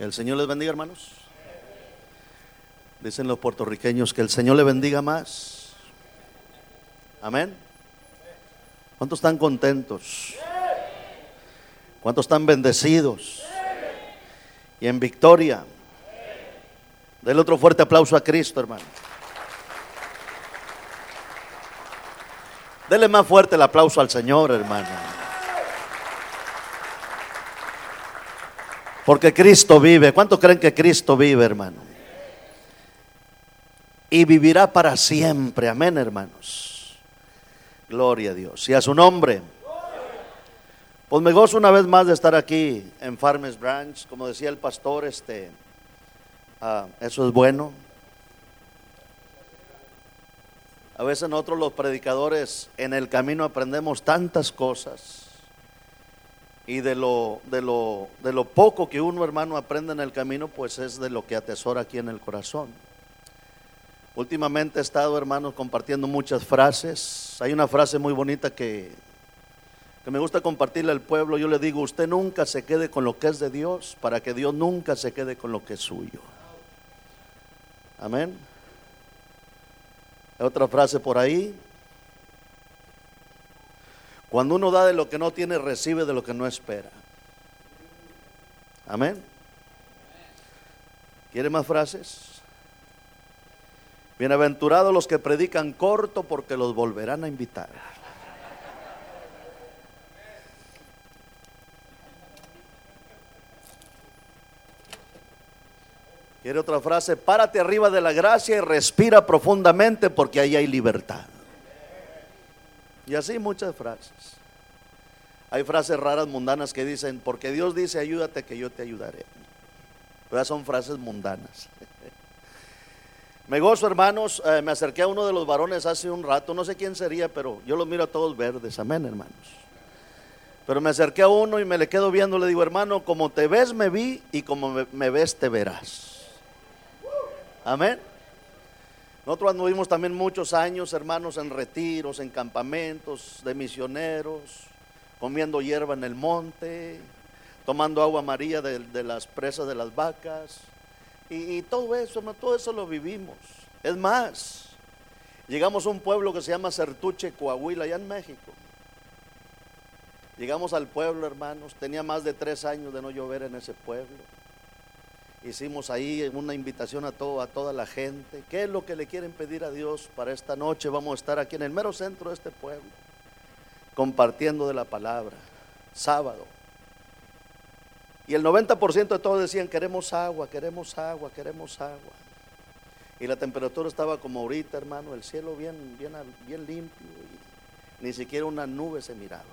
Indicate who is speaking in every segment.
Speaker 1: Que el Señor les bendiga, hermanos. Dicen los puertorriqueños que el Señor le bendiga más. Amén. ¿Cuántos están contentos? ¿Cuántos están bendecidos? Y en victoria. Denle otro fuerte aplauso a Cristo, hermano. Dele más fuerte el aplauso al Señor, hermano. Porque Cristo vive. ¿Cuántos creen que Cristo vive, hermano? Y vivirá para siempre. Amén, hermanos. Gloria a Dios. Y a su nombre. Pues me gozo una vez más de estar aquí en Farmers Branch. Como decía el pastor, este, ah, eso es bueno. A veces nosotros los predicadores en el camino aprendemos tantas cosas y de lo, de lo, de lo poco que uno hermano aprende en el camino, pues es de lo que atesora aquí en el corazón. Últimamente he estado, hermanos, compartiendo muchas frases. Hay una frase muy bonita que, que me gusta compartirle al pueblo. Yo le digo, usted nunca se quede con lo que es de Dios para que Dios nunca se quede con lo que es suyo. Amén. Otra frase por ahí. Cuando uno da de lo que no tiene, recibe de lo que no espera. Amén. ¿Quiere más frases? Bienaventurados los que predican corto porque los volverán a invitar. ¿Quiere otra frase? Párate arriba de la gracia y respira profundamente porque ahí hay libertad. Y así muchas frases. Hay frases raras mundanas que dicen, porque Dios dice, ayúdate que yo te ayudaré. Pero son frases mundanas. Me gozo, hermanos. Eh, me acerqué a uno de los varones hace un rato. No sé quién sería, pero yo los miro a todos verdes. Amén, hermanos. Pero me acerqué a uno y me le quedo viendo. Le digo, hermano, como te ves, me vi y como me, me ves, te verás. Amén. Nosotros anduvimos también muchos años, hermanos, en retiros, en campamentos de misioneros, comiendo hierba en el monte, tomando agua maría de, de las presas de las vacas. Y, y todo eso, hermano, todo eso lo vivimos. Es más, llegamos a un pueblo que se llama Certuche, Coahuila, allá en México. Llegamos al pueblo, hermanos. Tenía más de tres años de no llover en ese pueblo. Hicimos ahí una invitación a, todo, a toda la gente. ¿Qué es lo que le quieren pedir a Dios para esta noche? Vamos a estar aquí en el mero centro de este pueblo, compartiendo de la palabra, sábado. Y el 90% de todos decían, queremos agua, queremos agua, queremos agua. Y la temperatura estaba como ahorita, hermano, el cielo bien, bien, bien limpio. Y ni siquiera una nube se miraba.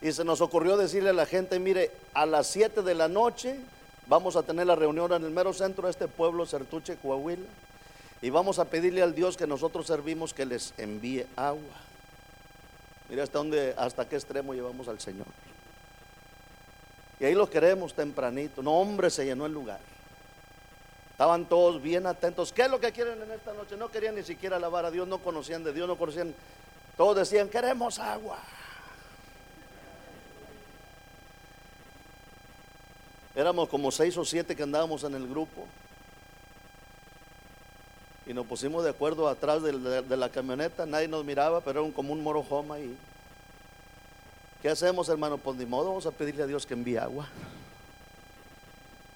Speaker 1: Y se nos ocurrió decirle a la gente, mire, a las 7 de la noche vamos a tener la reunión en el mero centro de este pueblo, Certuche, Coahuila. Y vamos a pedirle al Dios que nosotros servimos que les envíe agua. Mire hasta dónde, hasta qué extremo llevamos al Señor. Y ahí lo queremos tempranito. No, hombre, se llenó el lugar. Estaban todos bien atentos. ¿Qué es lo que quieren en esta noche? No querían ni siquiera alabar a Dios, no conocían de Dios, no conocían. Todos decían, queremos agua. Éramos como seis o siete que andábamos en el grupo. Y nos pusimos de acuerdo atrás de, la camioneta. Nadie nos miraba, pero era como un morojoma ahí. ¿Qué hacemos, hermano? Pues ni modo, vamos a pedirle a Dios que envíe agua.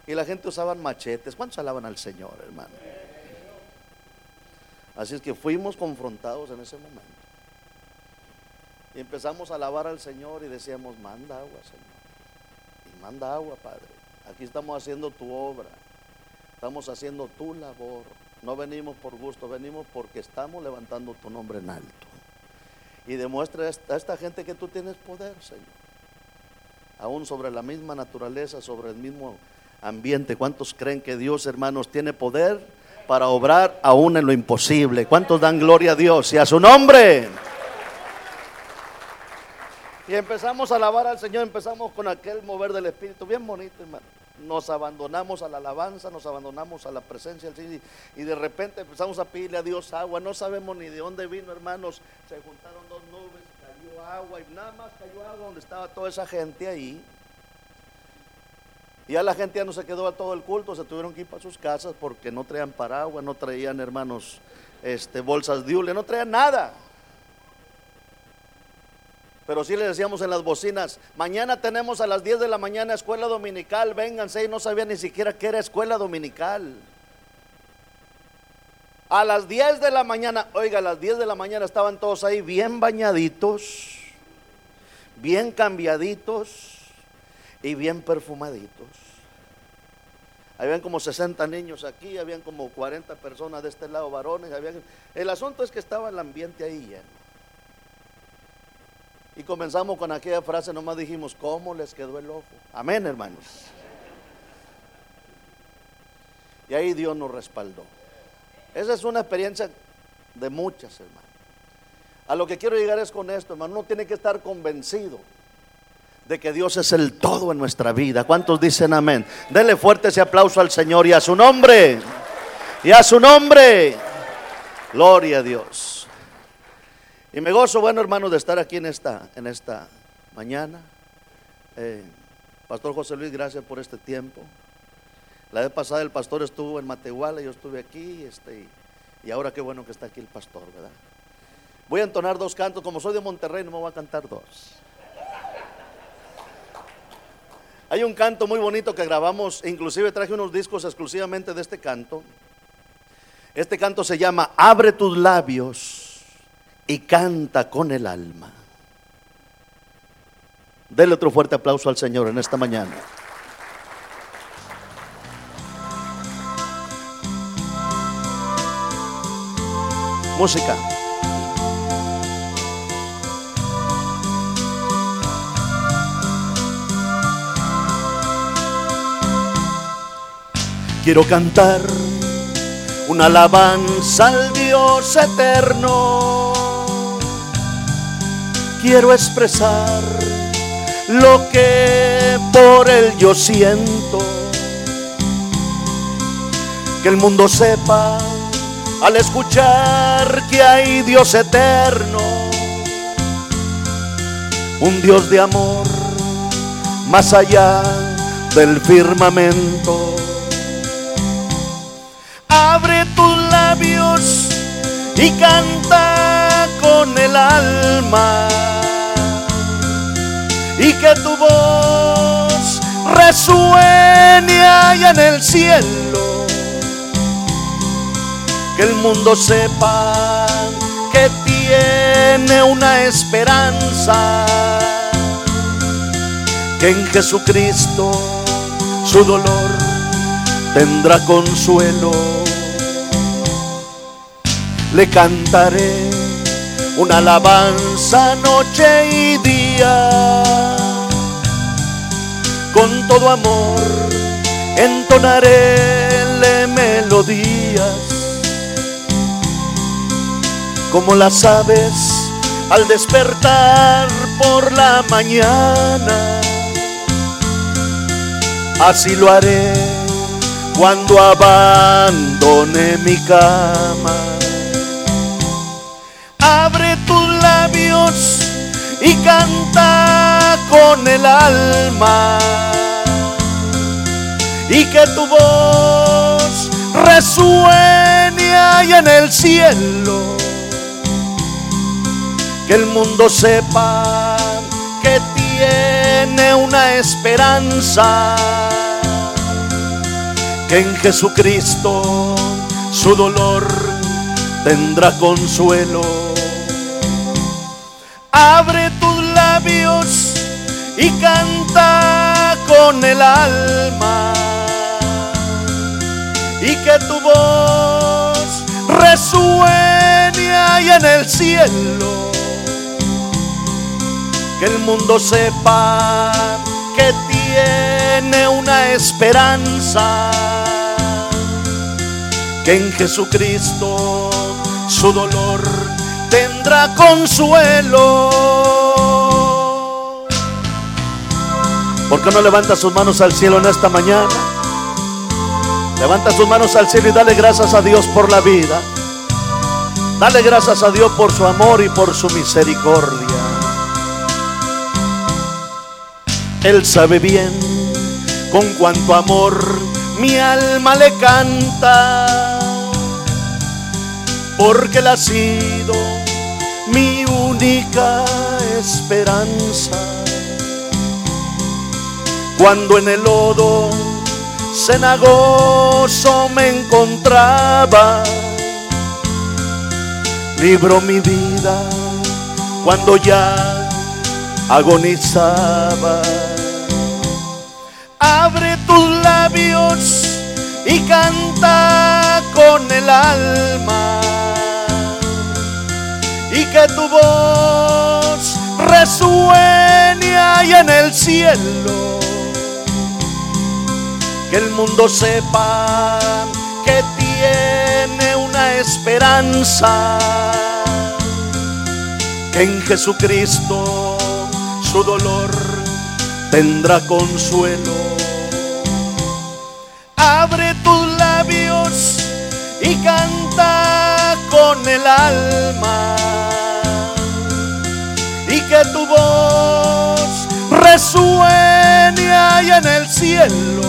Speaker 1: Y la gente usaban machetes. ¿Cuántos alaban al Señor, hermano? Así es que fuimos confrontados en ese momento. Y empezamos a alabar al Señor y decíamos, manda agua, Señor. Y manda agua, Padre. Aquí estamos haciendo tu obra. Estamos haciendo tu labor. No venimos por gusto, venimos porque estamos levantando tu nombre en alto. Y demuestra a esta- gente que tú tienes poder, Señor. Aún sobre la misma naturaleza, sobre el mismo ambiente. ¿Cuántos creen que Dios, hermanos, tiene poder para obrar aún en lo imposible? ¿Cuántos dan gloria a Dios y a su nombre? Y empezamos a alabar al Señor, empezamos con aquel mover del Espíritu, bien bonito, hermano. Nos abandonamos a la alabanza, nos abandonamos a la presencia del Señor y, de repente empezamos a pedirle a Dios agua. No sabemos ni de dónde vino, hermanos. Se juntaron dos nubes, cayó agua y nada más cayó agua donde estaba toda esa gente ahí. Y ya la gente ya no se quedó a todo el culto, se tuvieron que ir para sus casas porque no traían paraguas, no traían hermanos este, bolsas de hule, no traían nada. Pero sí le decíamos en las bocinas, mañana tenemos a las 10 de la mañana escuela dominical, vénganse y no sabía ni siquiera que era escuela dominical. A las 10 de la mañana, oiga, a las 10 de la mañana estaban todos ahí bien bañaditos, bien cambiaditos y bien perfumaditos. Habían como 60 niños aquí, habían como 40 personas de este lado, varones. El asunto es que estaba el ambiente ahí lleno. Y comenzamos con aquella frase, nomás dijimos, ¿cómo les quedó el ojo? Amén, hermanos. Y ahí Dios nos respaldó. Esa es una experiencia de muchas, hermanos. A lo que quiero llegar es con esto, hermano. Uno tiene que estar convencido de que Dios es el todo en nuestra vida. ¿Cuántos dicen amén? Dele fuerte ese aplauso al Señor y a su nombre. Y a su nombre. Gloria a Dios. Y me gozo, bueno hermano, de estar aquí en esta, en esta mañana. Eh, pastor José Luis, gracias por este tiempo. La vez pasada el pastor estuvo en Matehuala, yo estuve aquí, este, y ahora qué bueno que está aquí el pastor, ¿verdad? Voy a entonar dos cantos, como soy de Monterrey, no me voy a cantar dos. Hay un canto muy bonito que grabamos, inclusive traje unos discos exclusivamente de este canto. Este canto se llama Abre tus labios y canta con el alma. Dele otro fuerte aplauso al Señor en esta mañana. Música. Quiero cantar una alabanza al Dios eterno quiero expresar lo que por él yo siento. Que el mundo sepa al escuchar que hay Dios eterno, un Dios de amor más allá del firmamento. Abre tus labios y canta con el alma y que tu voz resuene allá en el cielo. Que el mundo sepa que tiene una esperanza, que en Jesucristo su dolor tendrá consuelo. Le cantaré una alabanza noche y día. Con todo amor entonaré melodías, como las aves al despertar por la mañana. Así lo haré cuando abandone mi cama y canta con el alma. Y que tu voz resuene ahí en el cielo. Que el mundo sepa que tiene una esperanza. Que en Jesucristo su dolor tendrá consuelo Abre tus labios y canta con el alma. Y que tu voz resuene ahí en el cielo. Que el mundo sepa que tiene una esperanza. Que en Jesucristo su dolor tendrá consuelo. ¿Por qué no levanta sus manos al cielo en esta mañana? Levanta sus manos al cielo y dale gracias a Dios por la vida. Dale gracias a Dios por su amor y por su misericordia. Él sabe bien con cuanto amor mi alma le canta, porque él ha sido mi única esperanza. Cuando en el lodo cenagoso me encontraba, libró mi vida cuando ya agonizaba. Abre tus labios y canta con el alma y que tu voz resuene ahí en el cielo. Que el mundo sepa que tiene una esperanza. Que en Jesucristo su dolor tendrá consuelo. Abre tus labios y canta con el alma y que tu voz resuene en el cielo.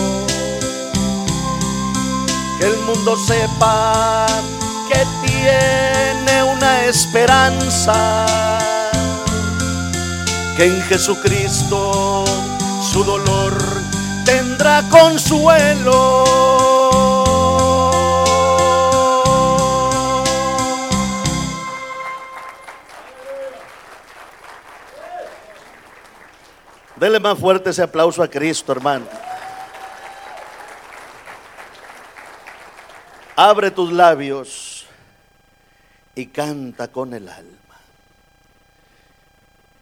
Speaker 1: Que el mundo sepa que tiene una esperanza, que en Jesucristo su dolor tendrá consuelo. Dele más fuerte ese aplauso a Cristo, hermano. Abre tus labios y canta con el alma.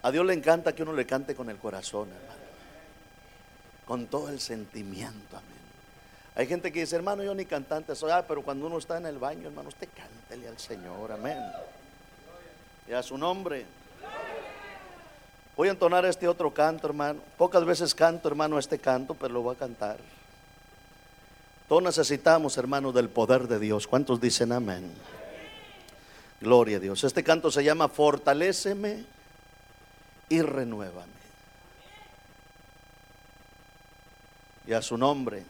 Speaker 1: A Dios le encanta que uno le cante con el corazón, hermano. Con todo el sentimiento, amén. Hay gente que dice, hermano, yo ni cantante soy, ah, pero cuando uno está en el baño, hermano, usted cántele al Señor, amén. Y a su nombre. Voy a entonar este otro canto, hermano. Pocas veces canto, hermano, este canto, pero lo voy a cantar. Todos necesitamos, hermano, del poder de Dios. ¿Cuántos dicen amén? Gloria a Dios. Este canto se llama Fortaléceme y renuévame. Y a su nombre.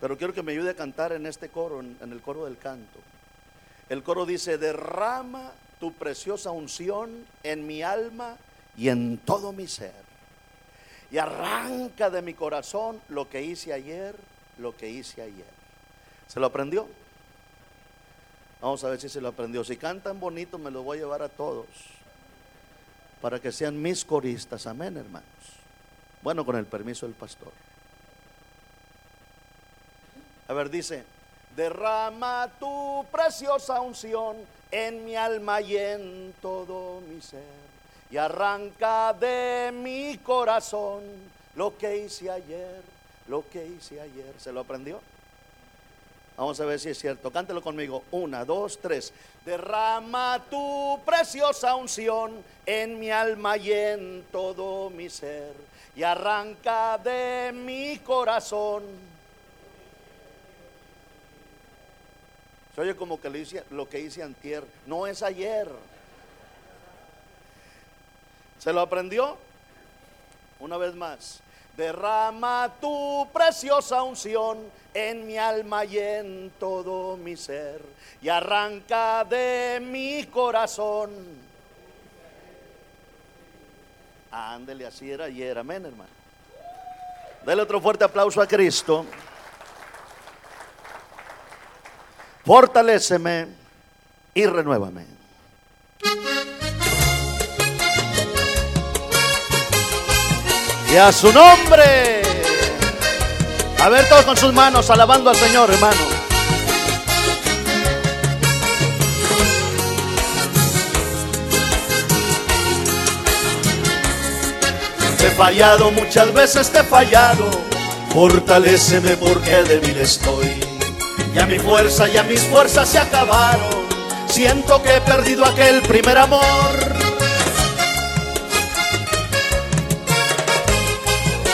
Speaker 1: Pero quiero que me ayude a cantar en este coro, en, en el coro del canto. El coro dice, derrama tu preciosa unción en mi alma y en todo mi ser. Y arranca de mi corazón lo que hice ayer, lo que hice ayer. ¿Se lo aprendió? Vamos a ver si se lo aprendió. Si cantan bonito, me lo voy a llevar a todos. Para que sean mis coristas. Amén, hermanos. Bueno, con el permiso del pastor. A ver, dice, derrama tu preciosa unción en mi alma y en todo mi ser. Y arranca de mi corazón lo que hice ayer, lo que hice ayer. ¿Se lo aprendió? Vamos a ver si es cierto. Cántelo conmigo. Una, dos, tres. Derrama tu preciosa unción en mi alma y en todo mi ser. Y arranca de mi corazón. Se oye como que lo, que hice antier. No es ayer. ¿Se lo aprendió? Una vez más. Derrama tu preciosa unción en mi alma y en todo mi ser. Y arranca de mi corazón. Ándele, así era ayer. Amén, hermano. Dele otro fuerte aplauso a Cristo. Fortaléceme y renuévame. Y a su nombre. A ver todos con sus manos alabando al Señor, hermano. Te he fallado, muchas veces te he fallado. Fortaléceme porque débil estoy. Ya mi fuerza, ya mis fuerzas se acabaron. Siento que he perdido aquel primer amor.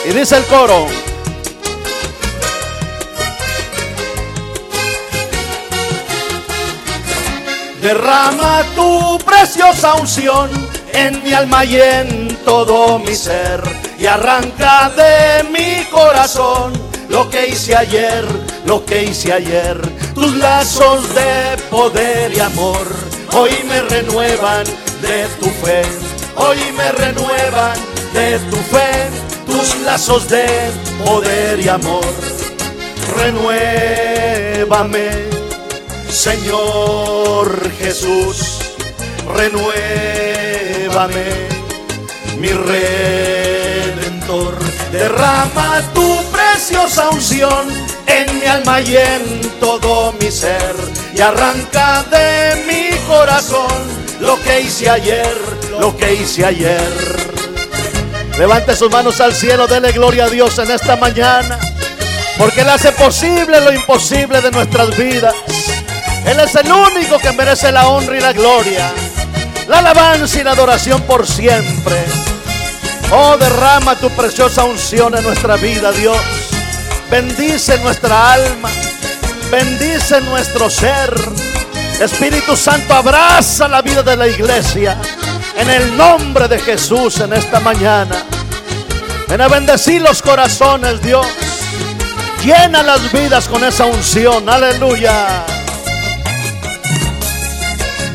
Speaker 1: Y dice el coro. Derrama tu preciosa unción en mi alma y en todo mi ser. Y arranca de mi corazón lo que hice ayer, lo que hice ayer. Tus lazos de poder y amor hoy me renuevan de tu fe. Hoy me renuevan de tu fe. Tus lazos de poder y amor. Renuévame, Señor Jesús. Renuévame mi redentor. Derrama tu preciosa unción en mi alma y en todo mi ser. Y arranca de mi corazón lo que hice ayer, lo que hice ayer. Levante sus manos al cielo, dele gloria a Dios en esta mañana. Porque Él hace posible lo imposible de nuestras vidas. Él es el único que merece la honra y la gloria. La alabanza y la adoración por siempre. Oh, derrama tu preciosa unción en nuestra vida, Dios. Bendice nuestra alma. Bendice nuestro ser. Espíritu Santo, abraza la vida de la iglesia. En el nombre de Jesús en esta mañana. Ven a bendecir los corazones, Dios. Llena las vidas con esa unción. Aleluya.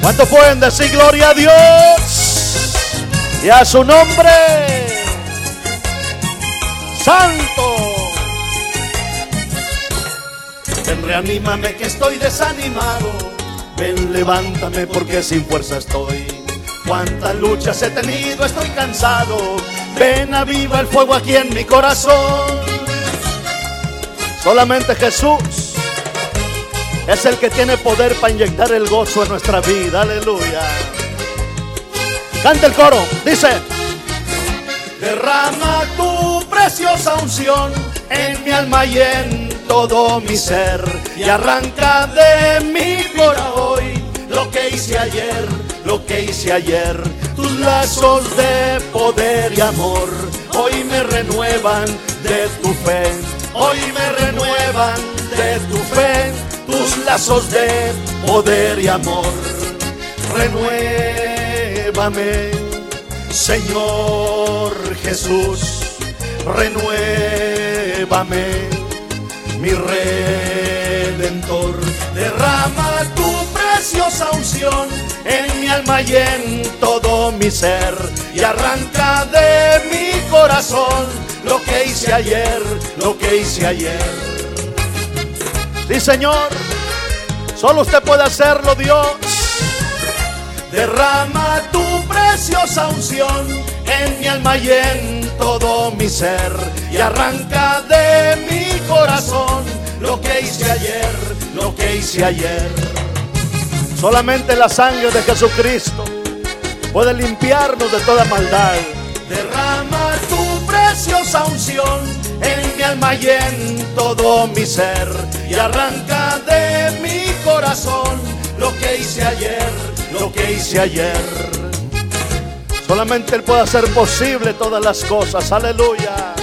Speaker 1: ¿Cuánto pueden decir gloria a Dios? Y a su nombre santo. Ven, reanímame que estoy desanimado. Ven, levántame porque sin fuerza estoy. Cuántas luchas he tenido, estoy cansado. Ven, aviva el fuego aquí en mi corazón. Solamente Jesús es el que tiene poder para inyectar el gozo en nuestra vida. Aleluya. Canta el coro, dice. Derrama tu preciosa unción en mi alma y en todo mi ser. Y arranca de mi corazón hoy lo que hice ayer, lo que hice ayer. Tus lazos de poder y amor hoy me renuevan de tu fe. Hoy me renuevan de tu fe. Tus lazos de poder y amor. Renuévame Señor Jesús, renuévame, mi redentor, derrama tu preciosa unción en mi alma y en todo mi ser y arranca de mi corazón lo que hice ayer, lo que hice ayer. Sí, Señor, solo usted puede hacerlo, Dios. Derrama tu preciosa unción en mi alma y en todo mi ser. Y arranca de mi corazón lo que hice ayer, lo que hice ayer. Solamente la sangre de Jesucristo puede limpiarnos de toda maldad. Derrama tu preciosa unción en mi alma y en todo mi ser. Y arranca de mi corazón lo que hice ayer lo que hice ayer. Solamente Él puede hacer posible todas las cosas. Aleluya.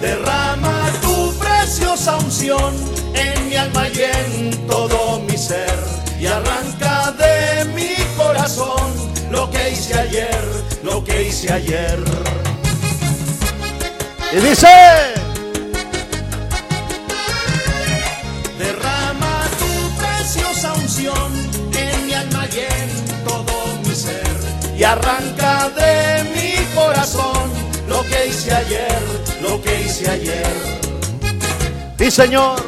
Speaker 1: Derrama tu preciosa unción en mi alma y en todo mi ser. Y arranca de mi corazón lo que hice ayer, lo que hice ayer. Y dice, y arranca de mi corazón lo que hice ayer, lo que hice ayer. Y Señor,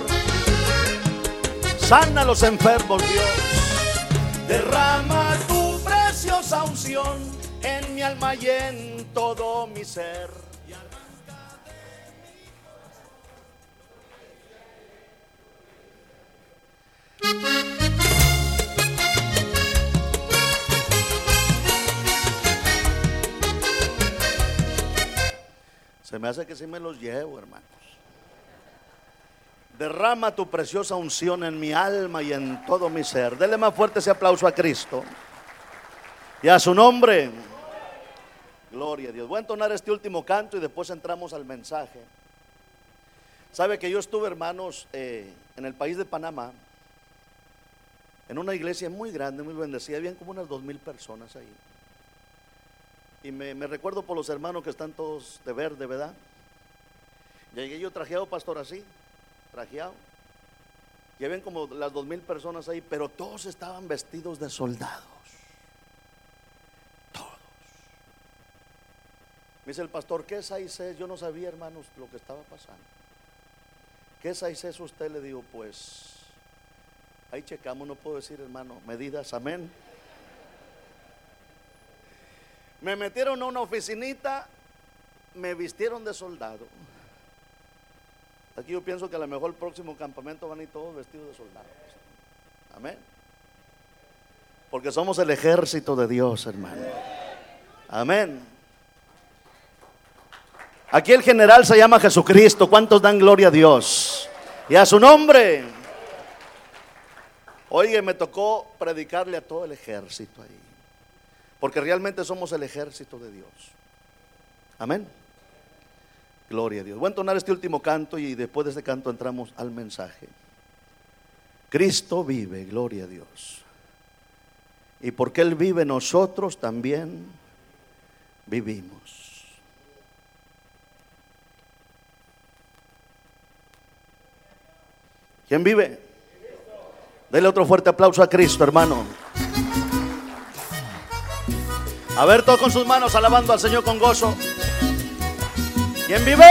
Speaker 1: sana a los enfermos, Dios. Derrama tu preciosa unción en mi alma y en todo mi ser. Se me hace que sí me los llevo, hermanos. Derrama tu preciosa unción en mi alma y en todo mi ser. Dele más fuerte ese aplauso a Cristo. Y a su nombre. Gloria a Dios. Voy a entonar este último canto y después entramos al mensaje. Sabe que yo estuve, hermanos, eh, en el país de Panamá, en una iglesia muy grande, muy bendecida. Habían como unas dos mil personas ahí. Y me, recuerdo por los hermanos que están todos de verde, ¿verdad? Llegué yo trajeado, pastor, así, trajeado. Ya ven como las dos mil personas ahí, pero todos estaban vestidos de soldados. Todos. Me dice el pastor, ¿qué es AICES? Yo no sabía, hermanos, lo que estaba pasando. ¿Qué es AICES usted? Le digo, pues, ahí checamos, no puedo decir, hermano, medidas, amén. Me metieron a una oficinita, me vistieron de soldado. Aquí yo pienso que a lo mejor el próximo campamento van a ir todos vestidos de soldados. Amén. Porque somos el ejército de Dios, hermano. Amén. Aquí el general se llama Jesucristo. ¿Cuántos dan gloria a Dios? Y a su nombre. Oye, me tocó predicarle a todo el ejército ahí. Porque realmente somos el ejército de Dios. Amén. Gloria a Dios. Voy a entonar este último canto y después de este canto entramos al mensaje. Cristo vive, gloria a Dios. Y porque Él vive, nosotros también vivimos. ¿Quién vive? Dele otro fuerte aplauso a Cristo, hermano. A ver, todos con sus manos alabando al Señor con gozo. ¿Quién vive?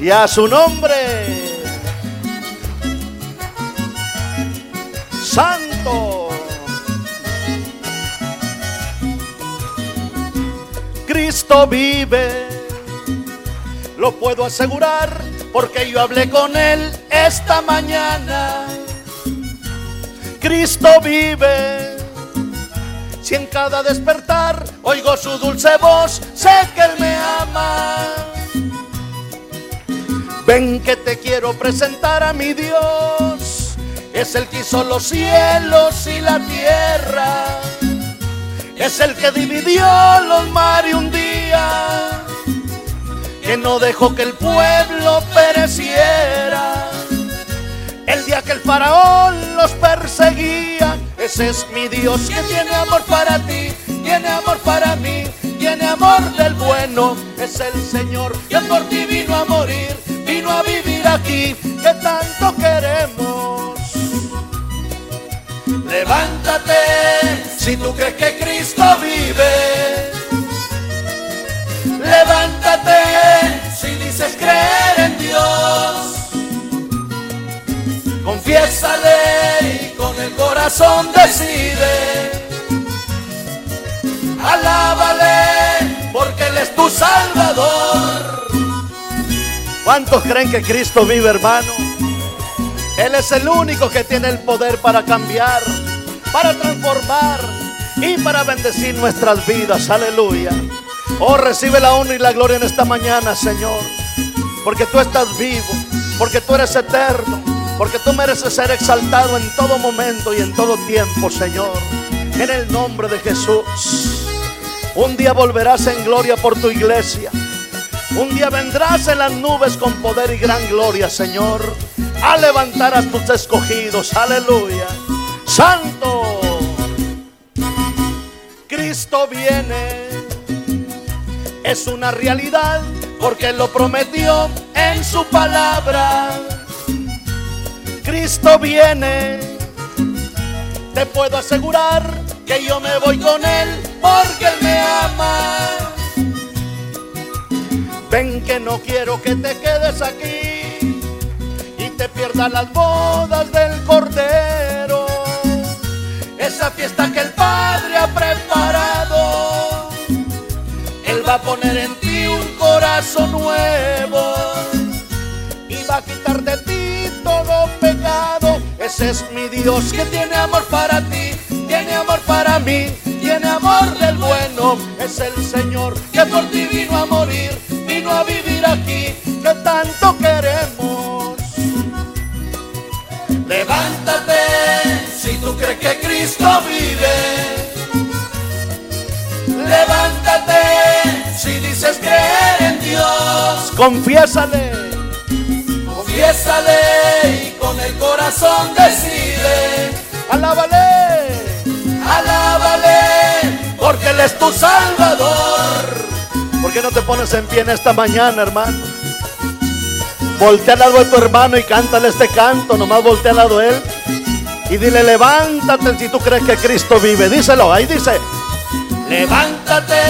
Speaker 1: Y a su nombre. Santo. Cristo vive. Lo puedo asegurar porque yo hablé con Él esta mañana. Cristo vive. En cada despertar oigo su dulce voz, sé que Él me ama. Ven que te quiero presentar a mi Dios. Es el que hizo los cielos y la tierra. Es el que dividió los mares un día. Que no dejó que el pueblo pereciera. El día que el faraón los perseguía, ese es mi Dios que tiene amor para ti, tiene amor para mí, tiene amor del bueno. Es el Señor que por ti vino a morir, vino a vivir aquí, que tanto queremos. Levántate si tú crees que Cristo vive. Levántate si dices creer Confiésale y con el corazón decide. Alábale porque Él es tu Salvador. ¿Cuántos creen que Cristo vive, hermano? Él es el único que tiene el poder para cambiar, para transformar y para bendecir nuestras vidas. Aleluya. Oh, recibe la honra y la gloria en esta mañana, Señor. Porque tú estás vivo, porque tú eres eterno, porque tú mereces ser exaltado en todo momento y en todo tiempo, Señor. En el nombre de Jesús. Un día volverás en gloria por tu iglesia. Un día vendrás en las nubes con poder y gran gloria, Señor, a levantar a tus escogidos. Aleluya. Santo. Cristo viene. Es una realidad porque lo prometió en su palabra. Cristo viene. Te puedo asegurar que yo me voy con Él porque Él me ama. Ven que no quiero que te quedes aquí y te pierdas las bodas del Cordero. Esa fiesta que el Padre ha preparado. Él va a poner en ti un corazón nuevo Es mi Dios que tiene amor para ti, tiene amor para mí, tiene amor del bueno. Es el Señor que por ti vino a morir, vino a vivir aquí, que tanto queremos. Levántate si tú crees que Cristo vive. Levántate si dices creer en Dios. Confiésale. Confiésale y con el corazón decide. Alábale. Alábale porque Él es tu Salvador. ¿Por qué no te pones en pie en esta mañana, hermano? Voltea al lado de tu hermano y cántale este canto, nomás voltea al lado de él. Y dile, levántate si tú crees que Cristo vive. Díselo, ahí dice, levántate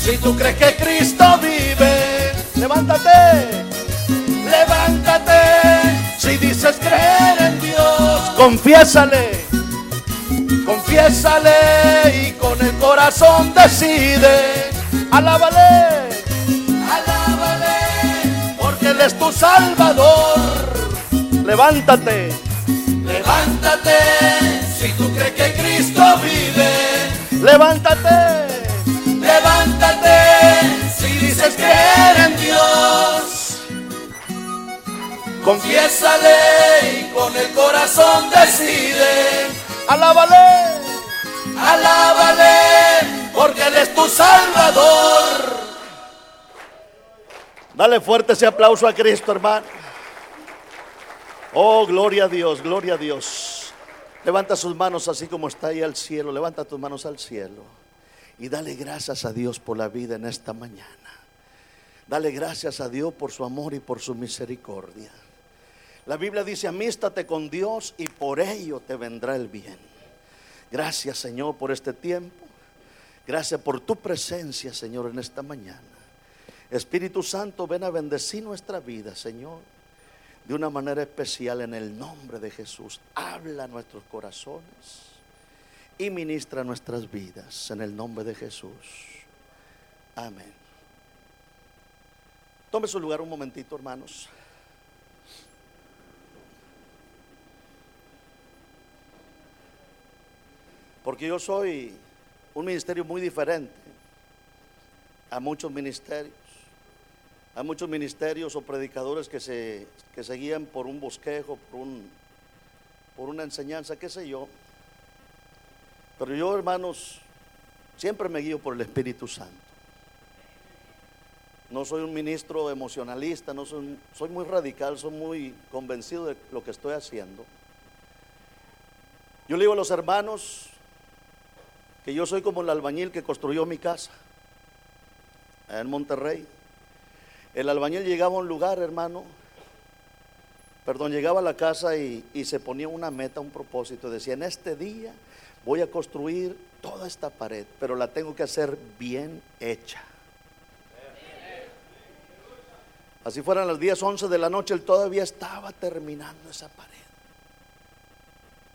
Speaker 1: si tú crees que Cristo vive. Levántate, levántate Confiésale, confiésale y con el corazón decide. Alábale, alábale, porque Él es tu Salvador. Levántate. Levántate si tú crees que Cristo vive. Levántate. Levántate si dices creer en Dios. Confiésale corazón decide. Alábale. Alábale porque Él es tu Salvador. Dale fuerte ese aplauso a Cristo, hermano. Oh, gloria a Dios, gloria a Dios. Levanta sus manos así como está ahí al cielo. Levanta tus manos al cielo. Y dale gracias a Dios por la vida en esta mañana. Dale gracias a Dios por su amor y por su misericordia. La Biblia dice, amístate con Dios y por ello te vendrá el bien. Gracias Señor por este tiempo. Gracias por tu presencia Señor en esta mañana. Espíritu Santo, ven a bendecir nuestra vida Señor de una manera especial en el nombre de Jesús. Habla nuestros corazones y ministra nuestras vidas en el nombre de Jesús. Amén. Tome su lugar un momentito, hermanos. Porque yo soy un ministerio muy diferente a muchos ministerios. Hay muchos ministerios o predicadores que se, que guían por un bosquejo, por, un, por una enseñanza, qué sé yo. Pero yo, hermanos, siempre me guío por el Espíritu Santo. No soy un ministro emocionalista, no soy, soy muy radical, soy muy convencido de lo que estoy haciendo. Yo le digo a los hermanos que yo soy como el albañil que construyó mi casa en Monterrey. El albañil llegaba a un lugar, hermano, perdón, llegaba a la casa y, y, se ponía una meta, un propósito. Decía, en este día voy a construir toda esta pared, pero la tengo que hacer bien hecha. Así fueran las 10, 11 de la noche, él todavía estaba terminando esa pared.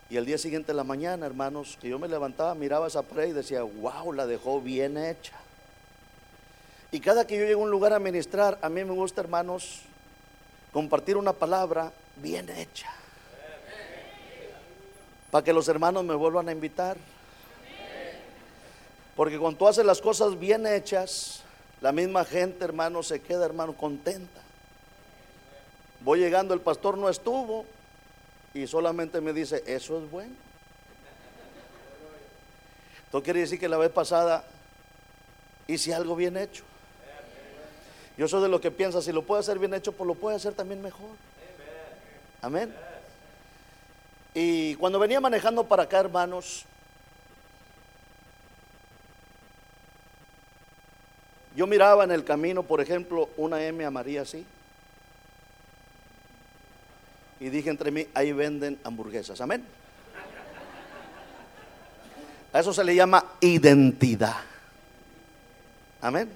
Speaker 1: Y el día siguiente de la mañana, hermanos, que yo me levantaba, miraba esa pared y decía, wow, la dejó bien hecha. Y cada que yo llego a un lugar a ministrar, a mí me gusta, hermanos, compartir una palabra bien hecha. Para que los hermanos me vuelvan a invitar. Porque cuando tú haces las cosas bien hechas, la misma gente, hermano, se queda, hermano, contenta. Voy llegando, el pastor no estuvo y solamente me dice, eso es bueno. Esto quiere decir que la vez pasada hice algo bien hecho. Yo soy de los que piensa, si lo puede hacer bien hecho, pues lo puede hacer también mejor. Amén. Y cuando venía manejando para acá, hermanos, yo miraba en el camino, por ejemplo, una M a María así. Y dije entre mí, ahí venden hamburguesas. Amén. A eso se le llama identidad. Amén.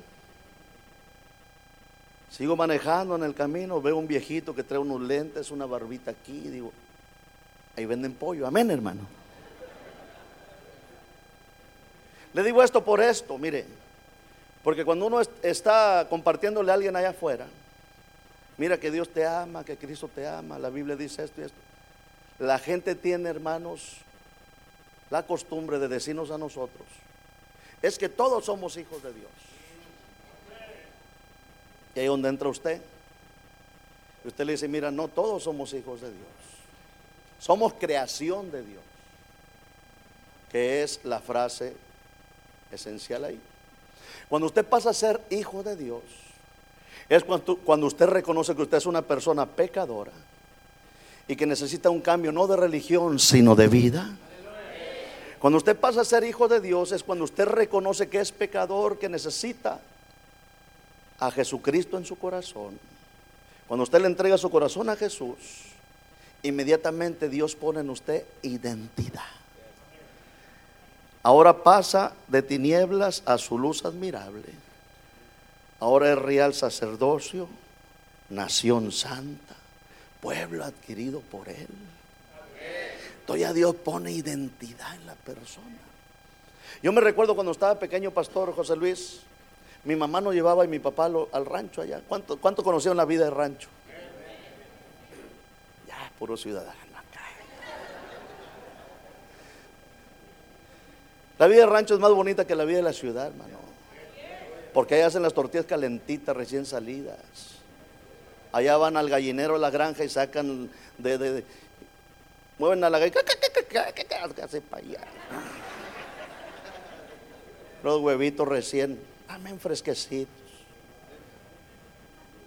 Speaker 1: Sigo manejando en el camino, veo un viejito que trae unos lentes, una barbita aquí, digo, ahí venden pollo, amén hermano. Le digo esto por esto, mire, porque cuando uno está compartiéndole a alguien allá afuera, mira que Dios te ama, que Cristo te ama, la Biblia dice esto y esto. La gente tiene, hermanos, la costumbre de decirnos a nosotros, es que todos somos hijos de Dios. Y ahí donde entra usted. Y usted le dice, mira, no todos somos hijos de Dios. Somos creación de Dios. Que es la frase esencial ahí. Cuando usted pasa a ser hijo de Dios, es cuando, cuando usted reconoce que usted es una persona pecadora y que necesita un cambio no de religión, sino de vida. Cuando usted pasa a ser hijo de Dios es cuando usted reconoce que es pecador, que necesita a Jesucristo en su corazón. Cuando usted le entrega su corazón a Jesús, inmediatamente Dios pone en usted identidad. Ahora pasa de tinieblas a su luz admirable. Ahora es real sacerdocio, nación santa, pueblo adquirido por Él. Todavía Dios pone identidad en la persona. Yo me recuerdo cuando estaba pequeño pastor José Luis, mi mamá nos llevaba y mi papá al rancho allá. ¿Cuánto, ¿Cuánto la vida de rancho? Ya, puro ciudadano. La vida de rancho es más bonita que la vida de la ciudad, hermano. Porque ahí hacen las tortillas calentitas, recién salidas. Allá van al gallinero a la granja y sacan de, de, mueven a la gallina, los huevitos recién, amén, fresquecitos.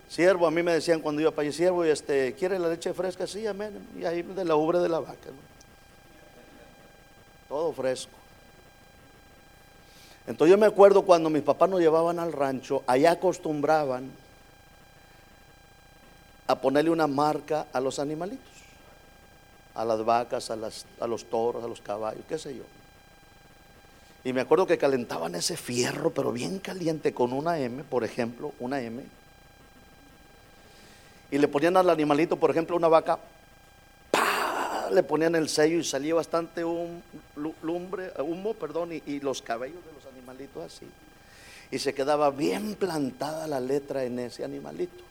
Speaker 1: Siervo, a mí me decían cuando iba para allá, siervo, este, ¿quiere la leche fresca? Sí, amén. Y ahí de la ubre de la vaca. Todo fresco. Entonces yo me acuerdo cuando mis papás nos llevaban al rancho, allá acostumbraban a ponerle una marca a los animalitos, a las vacas, a, los toros, a los caballos, qué sé yo. Y me acuerdo que calentaban ese fierro, pero bien caliente, con una M, por ejemplo, una M. Y le ponían al animalito, por ejemplo, una vaca, le ponían el sello y salía bastante un, lumbre, humo, perdón, y, y los cabellos de los animalitos así. Y se quedaba bien plantada la letra en ese animalito.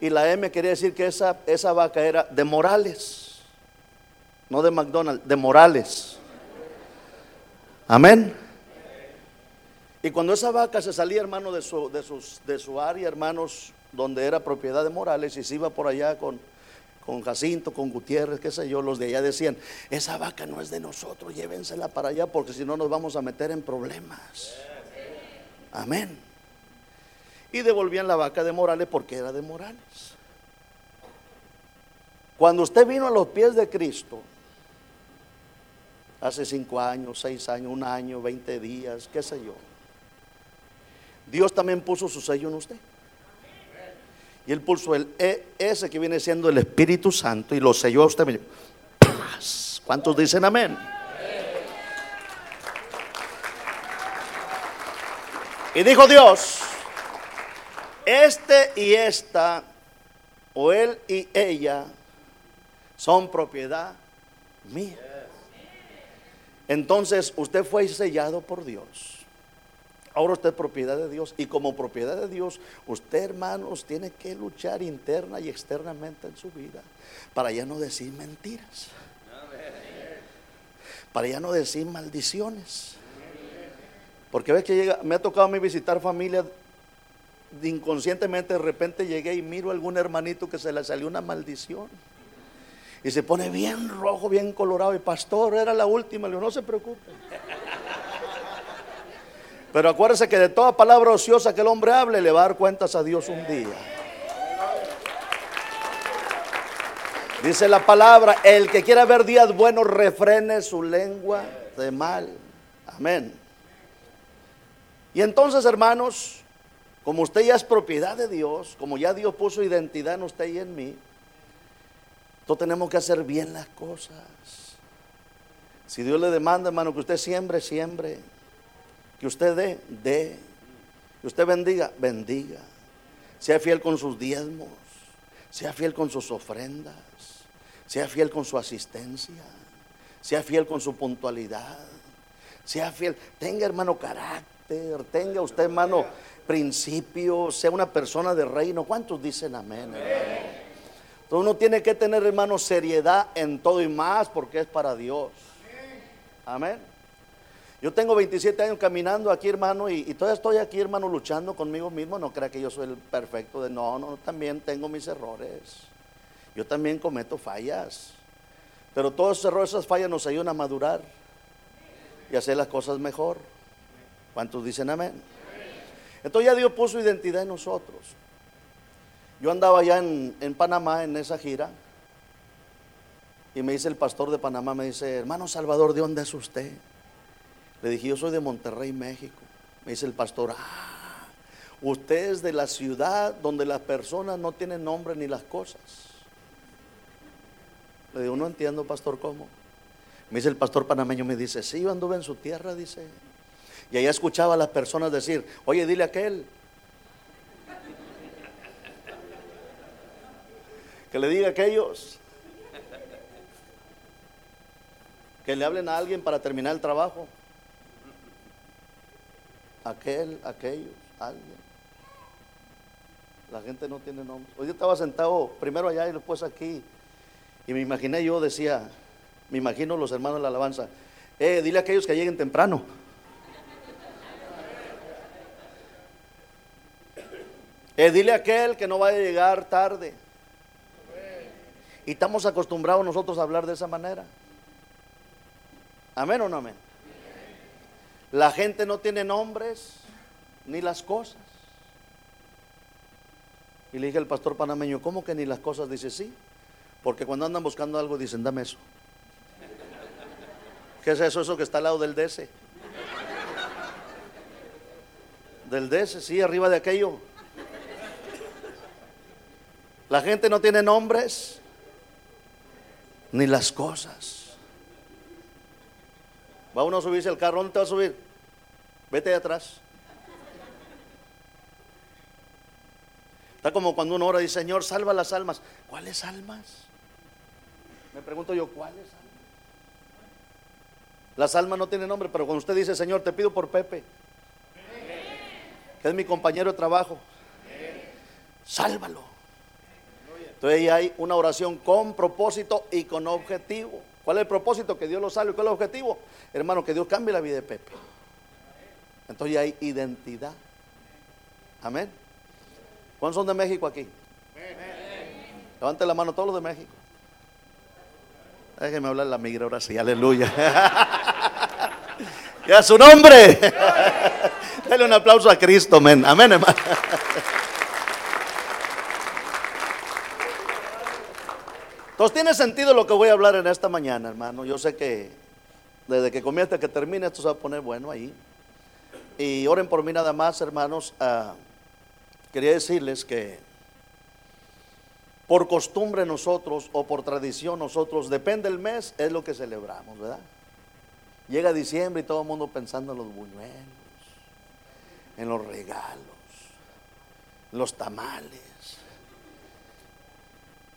Speaker 1: Y la M quería decir que esa, esa vaca era de Morales, no de McDonald's, de Morales. Amén. Y cuando esa vaca se salía, hermano, de su, de de su área, hermanos, donde era propiedad de Morales, y se iba por allá con, con Jacinto, con Gutiérrez, qué sé yo, los de allá decían, esa vaca no es de nosotros, llévensela para allá porque si no nos vamos a meter en problemas. Amén. Y devolvían la vaca de Morales porque era de Morales. Cuando usted vino a los pies de Cristo, hace cinco años, seis años, un año, veinte días, qué sé yo, Dios también puso su sello en usted. Y él puso el e, ese que viene siendo el Espíritu Santo y lo selló a usted. ¿Cuántos dicen amén? Y dijo Dios, este y esta, o él y ella, son propiedad mía. Entonces usted fue sellado por Dios. Ahora usted es propiedad de Dios y como propiedad de Dios, usted hermanos tiene que luchar interna y externamente en su vida para ya no decir mentiras, para ya no decir maldiciones. Porque ves que llega, me ha tocado mí visitar familias, inconscientemente de repente llegué y miro a algún hermanito que se le salió una maldición. Y se pone bien rojo, bien colorado. Y pastor, era la última. Le digo, no se preocupe. Pero acuérdese que de toda palabra ociosa que el hombre hable, le va a dar cuentas a Dios un día. Dice la palabra, el que quiera ver días buenos, refrene su lengua de mal. Amén. Y entonces, hermanos, como usted ya es propiedad de Dios, como ya Dios puso identidad en usted y en mí, todos tenemos que hacer bien las cosas. Si Dios le demanda, hermano, que usted siembre, siembre. Que usted dé, dé. Que usted bendiga, bendiga. Sea fiel con sus diezmos. Sea fiel con sus ofrendas. Sea fiel con su asistencia. Sea fiel con su puntualidad. Sea fiel. Tenga, hermano, carácter. Tenga usted, hermano, principio. Sea una persona de reino. ¿Cuántos dicen amén, hermano? Entonces uno tiene que tener, hermano, seriedad en todo y más porque es para Dios. Amén. Yo tengo 27 años caminando aquí, hermano, y, todavía estoy aquí, hermano, luchando conmigo mismo. No crea que yo soy el perfecto de no, no, también tengo mis errores. Yo también cometo fallas. Pero todos esos errores, esas fallas nos ayudan a madurar y hacer las cosas mejor. ¿Cuántos dicen amén? Entonces ya Dios puso identidad en nosotros. Yo andaba allá en, en Panamá en esa gira Y me dice el pastor de Panamá, me dice, hermano Salvador, ¿de dónde es usted? Le dije, yo soy de Monterrey, México. Me dice el pastor, ah, usted es de la ciudad donde las personas no tienen nombre ni las cosas. Le digo, no entiendo, pastor, ¿cómo? Me dice el pastor panameño, me dice, sí, yo anduve en su tierra, dice. Y allá escuchaba a las personas decir, oye, dile a aquel. Que le diga a aquellos. Que le hablen a alguien para terminar el trabajo. Aquel, aquellos, alguien. La gente no tiene nombre. Hoy yo estaba sentado primero allá y después aquí. Y me imaginé yo, decía, me imagino los hermanos de la alabanza, eh, dile a aquellos que lleguen temprano. Eh, dile a aquel que no vaya a llegar tarde. Y estamos acostumbrados nosotros a hablar de esa manera. Amén o no amén. La gente no tiene nombres ni las cosas. Y le dije al pastor panameño, ¿cómo que ni las cosas? Dice, sí. Porque cuando andan buscando algo dicen, dame eso. ¿Qué es eso? Eso que está al lado del DS. Del DS, sí, arriba de aquello. La gente no tiene nombres ni las cosas. Va uno a subirse al carro, ¿dónde te va a subir? Vete de atrás. Está como cuando uno ora y dice, Señor, salva las almas. ¿Cuáles almas? Me pregunto yo, ¿cuáles almas? Las almas no tienen nombre, pero cuando usted dice, Señor, te pido por Pepe, que es mi compañero de trabajo, sálvalo. Entonces ahí hay una oración con propósito y con objetivo. ¿Cuál es el propósito? Que Dios lo salve. ¿Cuál es el objetivo? Hermano, que Dios cambie la vida de Pepe. Entonces hay identidad. Amén. ¿Cuántos son de México aquí? Levante la mano todos los de México. Déjenme hablar la migra ahora sí, aleluya. ya su nombre. Dale un aplauso a Cristo, amén. Amén, hermano. Entonces tiene sentido lo que voy a hablar en esta mañana, hermano. Yo sé que desde que comienza que termine esto se va a poner bueno ahí. Y oren por mí nada más, hermanos. Ah, quería decirles que por costumbre nosotros o por tradición nosotros, depende del mes, es lo que celebramos, ¿verdad? Llega diciembre y todo el mundo pensando en los buñuelos, en los regalos, en los tamales.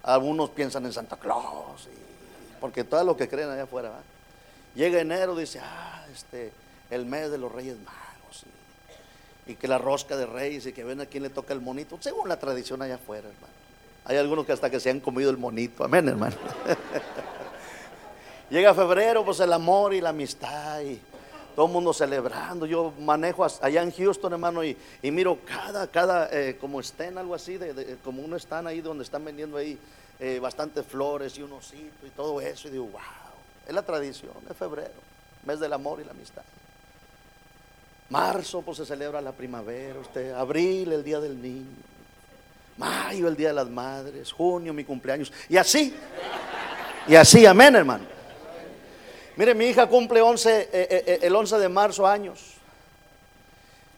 Speaker 1: Algunos piensan en Santa Claus, porque todo lo que creen allá afuera. Llega enero, dice, ah, este, el mes de los Reyes Magos. Y, que la rosca de Reyes y que ven a quién le toca el monito, según la tradición allá afuera, hermano. Hay algunos que hasta que se han comido el monito, amén, hermano. Llega febrero, pues el amor y la amistad y todo el mundo celebrando. Yo manejo allá en Houston, hermano, y, miro cada, cada, eh, como estén, algo así, de, como uno están ahí donde están vendiendo ahí eh, bastantes flores y un osito y todo eso. Y digo, wow, es la tradición, es febrero, mes del amor y la amistad. Marzo, pues se celebra la primavera, usted, abril, el día del niño, mayo, el día de las madres, junio, mi cumpleaños, y así, y así, amén, hermano. Mire, mi hija cumple 11, eh, eh, eh, el 11 de marzo años.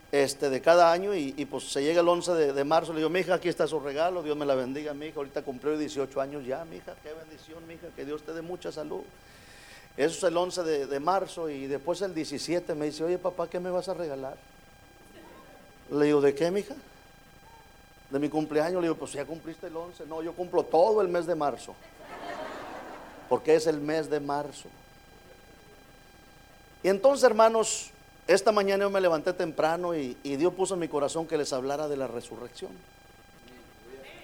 Speaker 1: Este, de cada año y, pues se llega el 11 de, marzo, le digo, mi hija, aquí está su regalo, Dios me la bendiga, mi hija, ahorita cumplió 18 años ya, mi hija, qué bendición, mi hija, que Dios te dé mucha salud. Eso es el 11 de, marzo y después el 17 me dice, oye papá, ¿qué me vas a regalar? Le digo, ¿de qué, mi hija? De mi cumpleaños, le digo, pues ya cumpliste el 11, no, yo cumplo todo el mes de marzo, porque es el mes de marzo. Y entonces, hermanos, esta mañana yo me levanté temprano y, Dios puso en mi corazón que les hablara de la resurrección.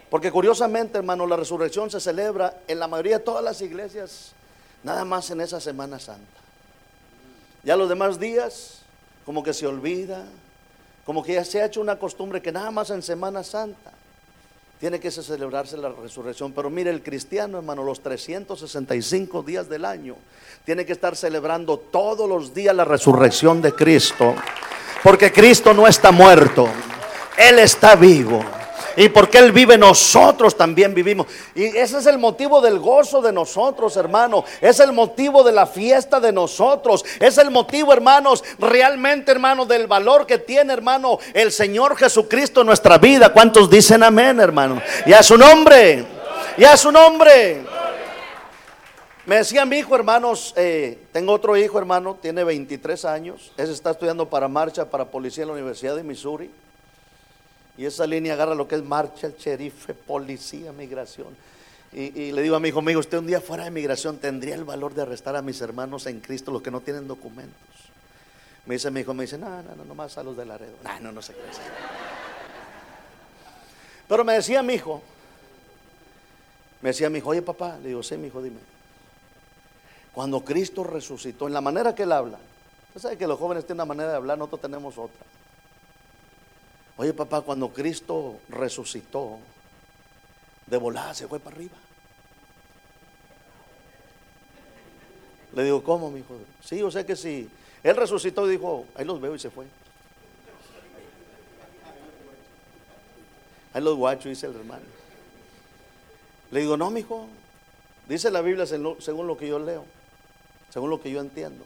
Speaker 1: Porque curiosamente, hermano, la resurrección se celebra en la mayoría de todas las iglesias, nada más en esa Semana Santa. Ya los demás días, como que se olvida, como que ya se ha hecho una costumbre que nada más en Semana Santa tiene que celebrarse la resurrección. Pero mire, el cristiano, hermano, los 365 días del año, tiene que estar celebrando todos los días la resurrección de Cristo. Porque Cristo no está muerto, Él está vivo. Y porque Él vive, nosotros también vivimos. Y ese es el motivo del gozo de nosotros, hermano. Es el motivo de la fiesta de nosotros. Es el motivo, hermanos, realmente, hermano, del valor que tiene, hermano, el Señor Jesucristo en nuestra vida. ¿Cuántos dicen amén, hermano? Y a su nombre. Y a su nombre. Me decía mi hijo, hermanos, eh, tengo otro hijo, hermano, tiene 23 años. Ese está estudiando para marcha, para policía en la Universidad de Missouri. Y esa línea agarra lo que es marcha, el sheriff, policía, migración. Y, le digo a mi hijo, amigo, usted un día fuera de migración tendría el valor de arrestar a mis hermanos en Cristo, los que no tienen documentos. Me dice mi hijo, me dice, no, no, no, nomás a los de Laredo. No, no, no sé qué Pero me decía mi hijo, me decía mi hijo, oye papá, le digo, sí, mi hijo, dime. Cuando Cristo resucitó, en la manera que él habla, usted sabe que los jóvenes tienen una manera de hablar, nosotros tenemos otra. Oye, papá, cuando Cristo resucitó, de volada se fue para arriba. Le digo, ¿cómo, mi hijo? Sí, yo sé que sí. Él resucitó y dijo, ahí los veo y se fue. Ahí los guachos, dice el hermano. Le digo, no, mi hijo. Dice la Biblia según lo que yo leo, según lo que yo entiendo.